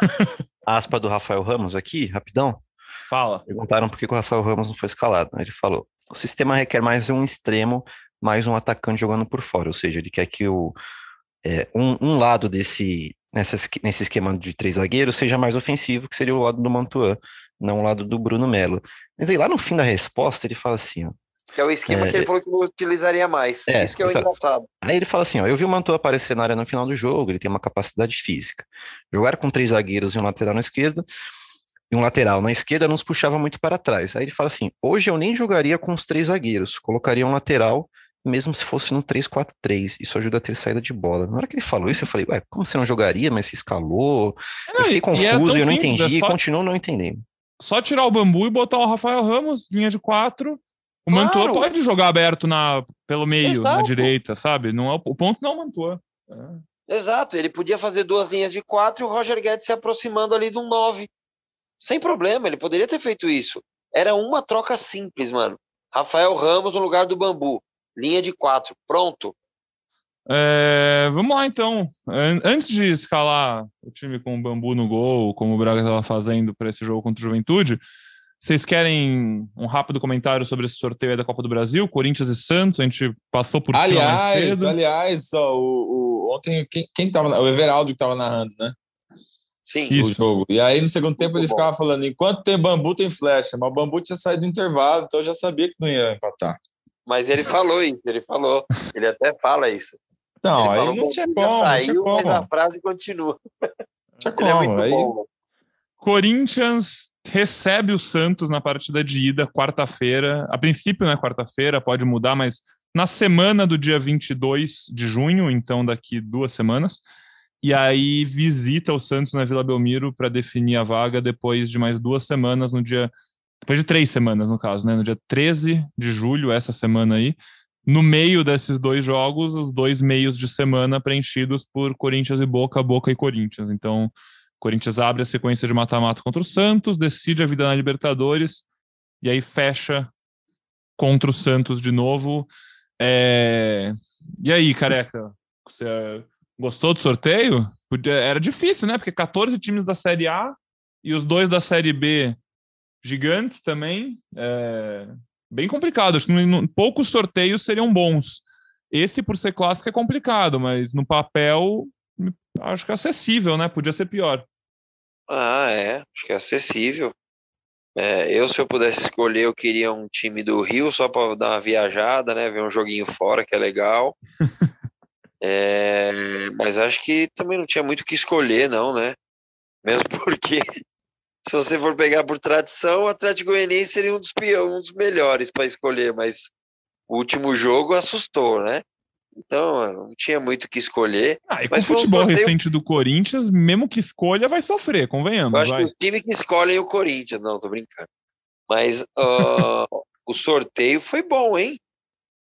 a aspa do Rafael Ramos aqui, rapidão. Fala. Perguntaram por que o Rafael Ramos não foi escalado. Ele falou: o sistema requer mais um extremo, mais um atacante jogando por fora. Ou seja, ele quer que o, é, um, um lado desse nessa, nesse esquema de três zagueiros seja mais ofensivo, que seria o lado do Mantuan, não o lado do Bruno Melo. Mas aí lá no fim da resposta ele fala assim: ó, Que é o esquema É, que ele falou que não utilizaria mais. É, Isso que é o exato. engraçado. Aí ele fala assim, ó, eu vi o Mantua aparecer na área no final do jogo, ele tem uma capacidade física. Jogar com três zagueiros e um lateral na esquerda, e um lateral na esquerda nos puxava muito para trás. Aí ele fala assim, hoje eu nem jogaria com os três zagueiros, colocaria um lateral, mesmo se fosse no 3-4-3, isso ajuda a ter saída de bola. Na hora que ele falou isso, eu falei, ué, como você não jogaria, mas se escalou? Eu fiquei e é confuso, tão eu não simples, entendi, é e só- continuo não entendendo. Só tirar o bambu e botar o Rafael Ramos, linha de quatro. O Claro. Mantua pode jogar aberto na, pelo meio, na Exato. direita, sabe? Não é, o ponto não é o Mantua. É. Exato, ele podia fazer duas linhas de quatro e o Roger Guedes se aproximando ali de um nove. Sem problema, ele poderia ter feito isso. Era uma troca simples, mano. Rafael Ramos no lugar do Bambu. Linha de quatro. Pronto. É, vamos lá então. An- Antes de escalar o time com o bambu no gol, como o Braga estava fazendo para esse jogo contra o Juventude, vocês querem um rápido comentário sobre esse sorteio aí da Copa do Brasil, Corinthians e Santos? A gente passou por Aliás, cedo. aliás, ó, o, o- ontem quem, quem tava na- o Everaldo que estava narrando, né? Sim. Isso. O jogo. E aí no segundo tempo Muito ele bom. ficava falando: enquanto tem bambu, tem flecha. Mas o bambu tinha saído do intervalo, então eu já sabia que não ia empatar. Mas ele falou isso, ele falou. Ele até fala isso. Não, ele aí falou, não "Bom, tinha já como, não tinha saiu, mas a como. frase continua. Tinha é como. muito Aí, bom. Corinthians recebe o Santos na partida de ida, quarta-feira. A princípio, né, quarta-feira, pode mudar, mas na semana do dia 22 de junho, então daqui duas semanas. E aí visita o Santos na Vila Belmiro para definir a vaga depois de mais duas semanas, no dia. Depois de três semanas, no caso, né? No dia 13 de julho, essa semana aí. No meio desses dois jogos, os dois meios de semana preenchidos por Corinthians e Boca, Boca e Corinthians. Então, Corinthians abre a sequência de mata-mata contra o Santos, decide a vida na Libertadores e aí fecha contra o Santos de novo. É, E aí, careca, você gostou do sorteio? Era difícil, né? Porque 14 times da Série A e os dois da Série B gigantes também. É... Bem complicado. Acho que poucos sorteios seriam bons. Esse, por ser clássico, é complicado, mas no papel acho que é acessível, né? Podia ser pior. Ah, é. Acho que é acessível. É, eu, se eu pudesse escolher, eu queria um time do Rio só para dar uma viajada, né? Ver um joguinho fora, que é legal. É, mas acho que também não tinha muito o que escolher, não, né? Mesmo porque, se você for pegar por tradição, o Atlético Goianiense seria um dos, um dos melhores para escolher, mas o último jogo assustou, né? Então, não tinha muito o que escolher. Ah, e com Mas o futebol sorteio- recente do Corinthians, mesmo que escolha, vai sofrer, Eu convenhamos. acho vai. que os times que escolhem o Corinthians, não, tô brincando. Mas ah, o sorteio foi bom, hein?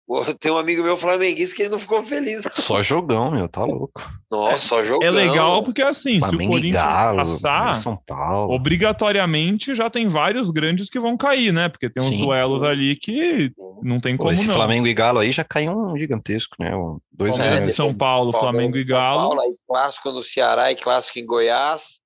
Pô, Tem um amigo meu flamenguista que ele não ficou feliz. Só jogão, meu, tá louco. Nossa, só jogão. É legal porque, assim, se o Flamengo e Corinthians Galo, passar, São Paulo. obrigatoriamente já tem vários grandes que vão cair, né? Porque tem uns Sim. duelos ali que não tem Pô, como esse não. Flamengo e Galo aí já caiu um gigantesco, né? Um, dois É, e São Paulo, Flamengo e São Galo. Paulo, aí clássico no Ceará e clássico em Goiás.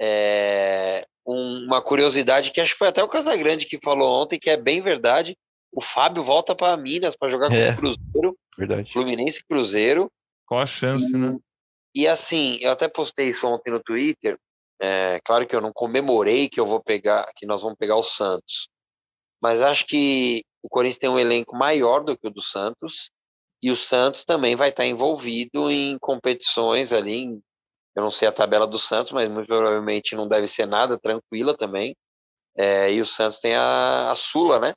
É, um- uma curiosidade que acho que foi até o Casagrande que falou ontem, que é bem verdade. O Fábio volta para Minas para jogar É. com o Cruzeiro, Verdade. Fluminense e Cruzeiro. Qual a chance, E, né? e assim, eu até postei isso ontem no Twitter. É, claro que eu não comemorei que eu vou pegar, que nós vamos pegar o Santos. Mas acho que o Corinthians tem um elenco maior do que o do Santos. E o Santos também vai estar envolvido em competições ali. em- eu não sei a tabela do Santos, mas muito provavelmente não deve ser nada tranquila também. É, e o Santos tem a, a Sula, né?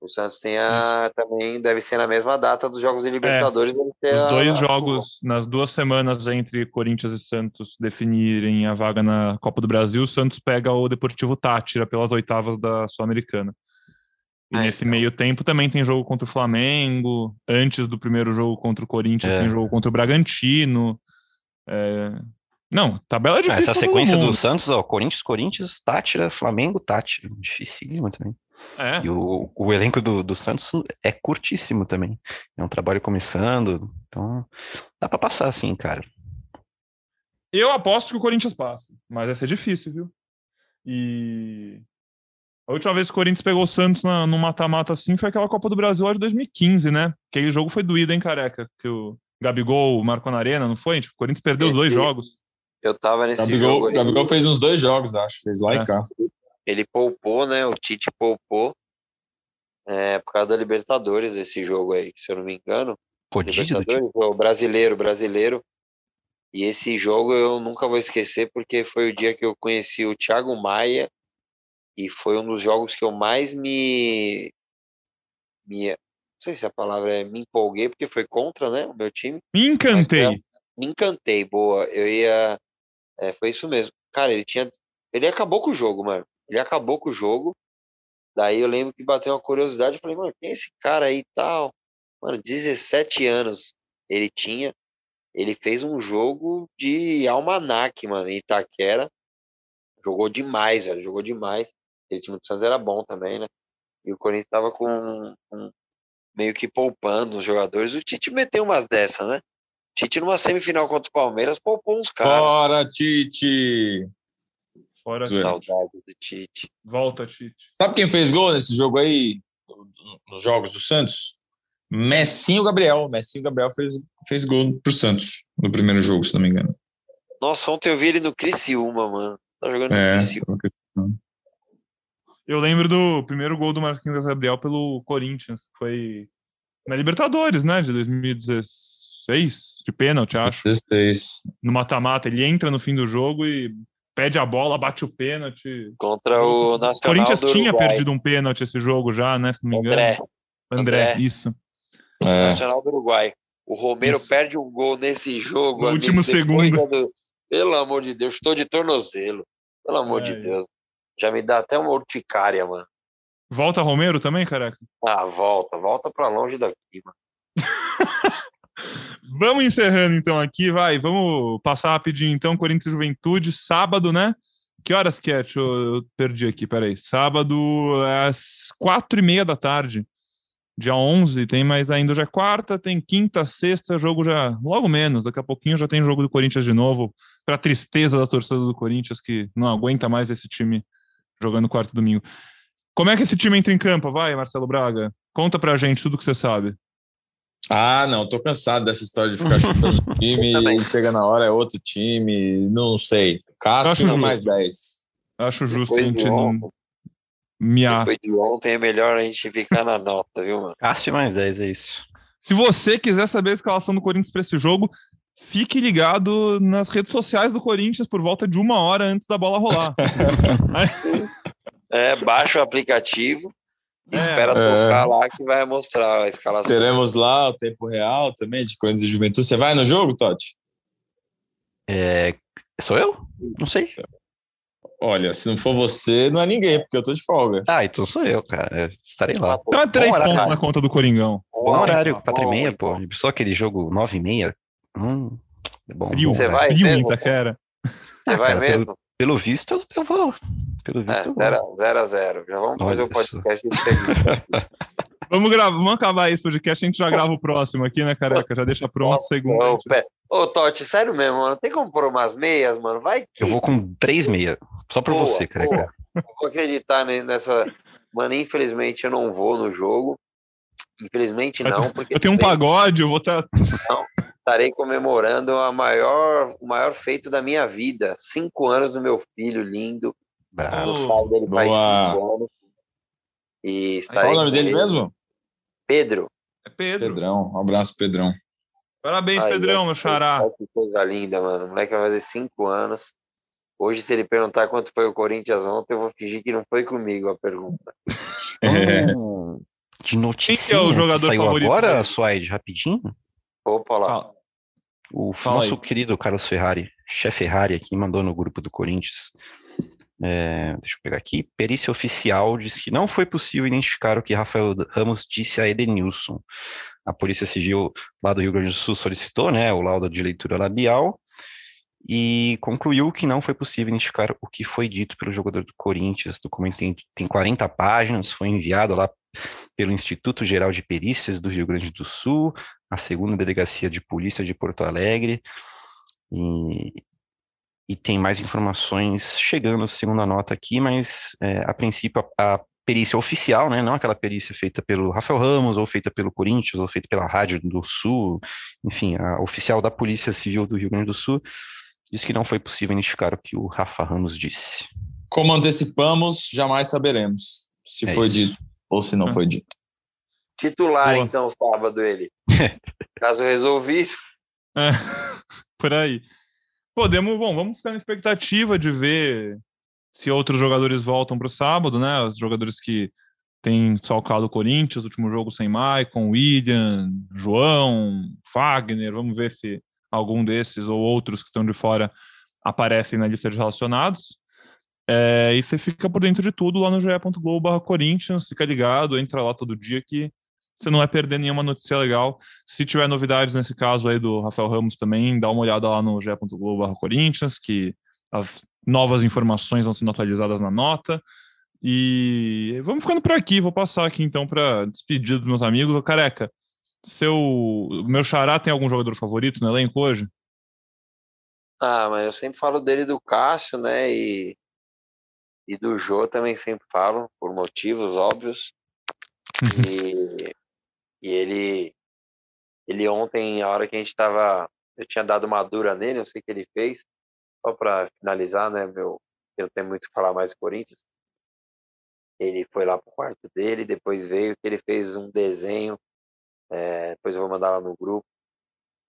O Santos tem a, também deve ser na mesma data dos Jogos de Libertadores. deve ter Os a- dois a jogos nas duas semanas entre Corinthians e Santos definirem a vaga na Copa do Brasil, o Santos pega o Deportivo Tátira pelas oitavas da Sul-Americana. E Ah, nesse então. meio tempo também tem jogo contra o Flamengo. Antes do primeiro jogo contra o Corinthians, É. tem jogo contra o Bragantino. É, Não, tabela é Ah, difícil. essa sequência do Santos, ó, Corinthians, Corinthians, Tátira, Flamengo, Tátira. Dificílimo também. É. E o, o elenco do, do Santos é curtíssimo também. É um trabalho começando, então dá pra passar assim, cara. Eu aposto que o Corinthians passa, mas vai ser difícil, viu? E a última vez que o Corinthians pegou o Santos na, no mata-mata assim foi aquela Copa do Brasil lá de 2015, né? Aquele jogo foi doído, hein, careca? Que o Gabigol marcou na arena, não foi? Tipo, o Corinthians perdeu os dois jogos. Eu tava nesse jogo. Gabigol, aí. Gabigol fez uns dois jogos, acho. Fez lá É. e cá. Ele poupou, né? O Tite poupou. É, por causa da Libertadores, esse jogo aí, se eu não me engano. Rodízio do time. Libertadores, o brasileiro, brasileiro. E esse jogo eu nunca vou esquecer porque foi o dia que eu conheci o Thiago Maia e foi um dos jogos que eu mais me, me não sei se a palavra é me empolguei porque foi contra, né, o meu time. Me encantei. Mas, Me encantei, boa. Eu ia é, foi isso mesmo. Cara, ele tinha ele acabou com o jogo, mano. Ele acabou com o jogo. Daí eu lembro que bateu uma curiosidade, eu falei, mano, quem é esse cara aí e tal? Mano, 17 anos ele tinha. Ele fez um jogo de almanac, mano, em Itaquera. Jogou demais, velho, jogou demais. Aquele time do Santos era bom também, né? E o Corinthians tava com, meio que poupando os jogadores. O Tite meteu umas dessas, né? Tite numa semifinal contra o Palmeiras poupou uns caras. Bora, Tite! Fora. Saudade do Tite. Volta, Tite. Sabe quem fez gol nesse jogo aí? Nos jogos do Santos? Messinho Gabriel. Messinho Gabriel fez, fez gol pro Santos no primeiro jogo, se não me engano. Nossa, ontem eu vi ele no Criciúma, mano. Tá jogando no É, Criciúma. Eu lembro do primeiro gol do Marquinhos Gabriel pelo Corinthians. que Foi na Libertadores, né? De 2016, de pênalti, acho. 16. No mata-mata. Ele entra no fim do jogo e pede a bola, bate o pênalti. Contra o O Nacional Corinthians do tinha perdido um pênalti esse jogo já, né? Se não me engano. André, André, André. isso. É. Nacional do Uruguai. O Romero Isso. perde um gol nesse jogo. No amigo, último segundo. do- Pelo amor de Deus, estou de tornozelo. Pelo amor de É. Deus. Já me dá até uma urticária, mano. Volta Romero também, careca? Ah, volta, volta pra longe daqui, mano. Vamos encerrando então aqui, vai. Vamos passar rapidinho então. Corinthians Juventude, sábado, né? Que horas que é? Deixa eu, eu perdi aqui, peraí. Sábado, às quatro e meia da tarde. Dia 11, tem mais ainda. Hoje é quarta, tem quinta, sexta, jogo já logo menos. Daqui a pouquinho já tem jogo do Corinthians de novo. Pra tristeza da torcida do Corinthians, que não aguenta mais esse time jogando quarto domingo. Como é que esse time entra em campo? Vai, Marcelo Braga. Conta pra gente tudo que você sabe. Ah, não, tô cansado dessa história de ficar chutando time também. e chega na hora é outro time, não sei. Cássio Acho mais justo. 10. Acho justo a Depois gente de não ontem, miar. depois de ontem é melhor a gente ficar na nota, viu, mano? Cássio mais 10, é isso. Se você quiser saber a escalação do Corinthians para esse jogo, fique ligado nas redes sociais do Corinthians por volta de uma hora antes da bola rolar. É, baixa o aplicativo, É. espera É. tocar lá que vai mostrar a escalação. Teremos lá o tempo real também de Corinthians e Juventude. Você vai no jogo, Totti? É, sou eu? Não sei. Olha, se não for você, não é ninguém, porque eu tô de folga. Ah, então sou eu, cara. Eu Estarei lá. Então é três horário, pontos cara. na conta do Coringão. Bom horário, Bom, 4 e meia, pô. Só aquele jogo 9 e meia. Hum, é bom. Frio, bom, Você cara. vai frio mesmo? Itaquera. Você Ah, vai cara, mesmo? Pelo visto, eu, vou. Pelo É, visto, eu vou. 0 zero a 0 Já vamos fazer o Olha podcast. Vamos, gravar, vamos acabar esse podcast, a gente já grava o próximo aqui, né, careca? Já deixa pronto, Nossa, segundo. Ô. Ô, Totti, sério mesmo, mano. Tem como pôr umas meias, mano? Vai que. Eu vou com 3 meia. Só pra Boa, você, cara. boa. Não vou acreditar ne- nessa. Mano, infelizmente eu não vou no jogo. Infelizmente não, porque Eu tenho um pagode, eu vou estar. Estarei comemorando a maior, o maior feito da minha vida. Cinco anos do meu filho lindo. Bravo. O dele faz cinco anos. E Qual estarei o nome dele ele. mesmo? Pedro. É Pedro. Pedrão. Um abraço, Pedrão. Parabéns, Aí, Pedrão, meu xará. Que coisa linda, mano. O moleque vai fazer cinco anos. Hoje, se ele perguntar quanto foi o Corinthians ontem, eu vou fingir que não foi comigo a pergunta. É. Hum, de notícia. Quem que é o jogador saiu favorito agora? Suaide, rapidinho? Opa lá. O Fala nosso aí. querido Carlos Ferrari, chefe Ferrari aqui, mandou no grupo do Corinthians. É, deixa eu pegar aqui. Perícia oficial diz que não foi possível identificar o que Rafael Ramos disse a Edenilson. A Polícia Civil lá do Rio Grande do Sul solicitou, né, o laudo de leitura labial. E concluiu que não foi possível identificar o que foi dito pelo jogador do Corinthians. O documento tem, tem 40 páginas, foi enviado lá pelo Instituto Geral de Perícias do Rio Grande do Sul, a segunda delegacia de polícia de Porto Alegre, e, e tem mais informações chegando, segundo a nota aqui, mas é, a princípio a, a, perícia oficial, né, não aquela perícia feita pelo Rafael Ramos, ou feita pelo Corinthians, ou feita pela Rádio do Sul, enfim, a oficial da Polícia Civil do Rio Grande do Sul, diz que não foi possível identificar o que o Rafa Ramos disse. Como antecipamos, jamais saberemos se é foi isso. dito ou se não hum. foi dito. Titular, Pô. então, sábado ele. Caso resolvido. É, por aí. Podemos, bom, vamos ficar na expectativa de ver se outros jogadores voltam para o sábado, né? Os jogadores que têm salcado o Corinthians, último jogo sem Maicon, William, João, Wagner. Vamos ver se algum desses ou outros que estão de fora aparecem na lista de relacionados. É, e você fica por dentro de tudo lá no ge.globo Corinthians, fica ligado, entra lá todo dia que você não vai perder nenhuma notícia legal. Se tiver novidades nesse caso aí do Rafael Ramos também, dá uma olhada lá no ge.globo Corinthians, que as novas informações vão sendo atualizadas na nota. E vamos ficando por aqui, vou passar aqui então para despedir dos meus amigos. Ô, Careca, seu meu xará tem algum jogador favorito no elenco hoje? Ah, mas eu sempre falo dele do Cássio, né? E, e do Jô também sempre falo, por motivos óbvios. e, e ele, ele ontem, a hora que a gente tava. Eu tinha dado uma dura nele, eu sei que ele fez. Só para finalizar, né? Meu, eu não tenho muito que falar mais do Corinthians. Ele foi lá pro quarto dele, depois veio que ele fez um desenho é, depois eu vou mandar lá no grupo.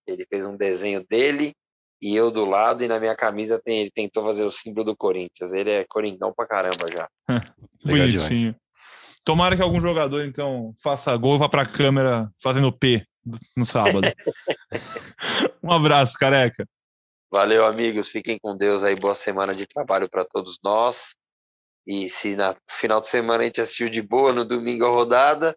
Ele fez um desenho dele e eu do lado, e na minha camisa tem, ele tentou fazer o símbolo do Corinthians. Ele é coringão pra caramba já. Bonitinho. Tomara que algum jogador, então, faça gol e vá pra câmera fazendo P no sábado. um abraço, careca. Valeu, amigos. Fiquem com Deus aí. Boa semana de trabalho para todos nós. E se na final de semana a gente assistiu de boa, no domingo a rodada,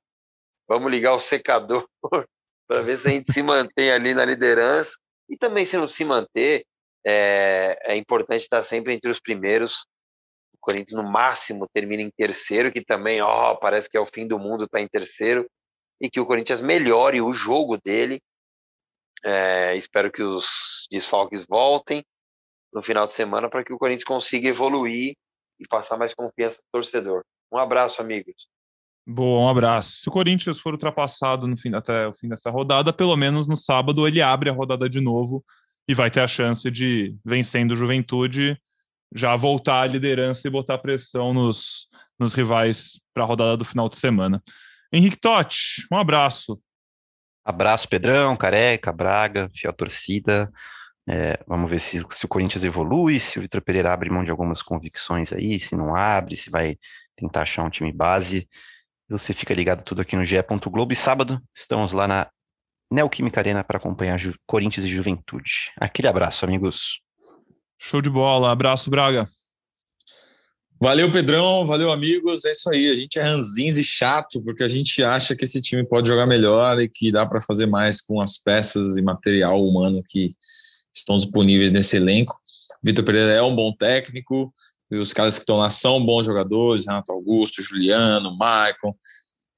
Vamos ligar o secador para ver se a gente se mantém ali na liderança. E também, se não se manter, é, é importante estar sempre entre os primeiros. O Corinthians, no máximo, termina em terceiro, que também, ó, parece que é o fim do mundo estar tá em terceiro. E que o Corinthians melhore o jogo dele. É, espero que os desfalques voltem no final de semana para que o Corinthians consiga evoluir e passar mais confiança ao torcedor. Um abraço, amigos. Boa, um abraço. Se o Corinthians for ultrapassado no fim, até o fim dessa rodada, pelo menos no sábado ele abre a rodada de novo e vai ter a chance de, vencendo o Juventude, já voltar à liderança e botar pressão nos, nos rivais para a rodada do final de semana. Henrique Totti, um abraço. Abraço, Pedrão, Careca, Braga, fiel torcida. É, vamos ver se, se o Corinthians evolui, se o Vitor Pereira abre mão de algumas convicções aí, se não abre, se vai tentar achar um time base. Você fica ligado tudo aqui no GE. Globo e sábado estamos lá na Neoquímica Arena para acompanhar Ju Corinthians e Juventude. Aquele abraço, amigos. Show de bola. Abraço, Braga. Valeu, Pedrão. Valeu, amigos. É isso aí. A gente é ranzinho e chato porque a gente acha que esse time pode jogar melhor e que dá para fazer mais com as peças e material humano que estão disponíveis nesse elenco. Vitor Pereira é um bom técnico, os caras que estão lá são bons jogadores, Renato Augusto, Juliano, Maicon.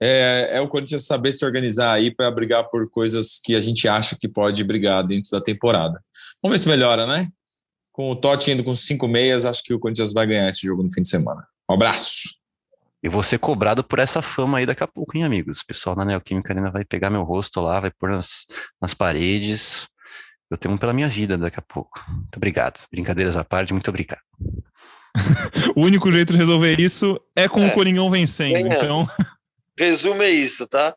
É, é o Corinthians saber se organizar aí para brigar por coisas que a gente acha que pode brigar dentro da temporada. Vamos ver se melhora, né? Com o Totti indo com cinco meias, acho que o Corinthians vai ganhar esse jogo no fim de semana. Um abraço. E vou ser cobrado por essa fama aí daqui a pouco, hein, amigos? O pessoal na Neoquímica ainda vai pegar meu rosto lá, vai pôr nas, nas paredes. Eu temo pela minha vida daqui a pouco. Muito obrigado. Brincadeiras à parte, muito obrigado. o único jeito de resolver isso é com é. o Coringão vencendo. Então. Resumo é isso, tá?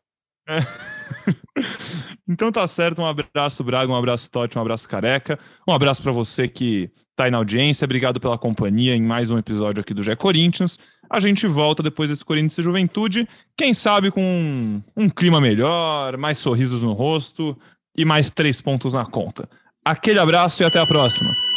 É. Então tá certo, um abraço Braga, um abraço Totti, um abraço Careca, um abraço para você que tá aí na audiência, obrigado pela companhia em mais um episódio aqui do Gé Corinthians. A gente volta depois desse Corinthians e Juventude, quem sabe com um, um clima melhor, mais sorrisos no rosto e mais três pontos na conta. Aquele abraço e até a próxima.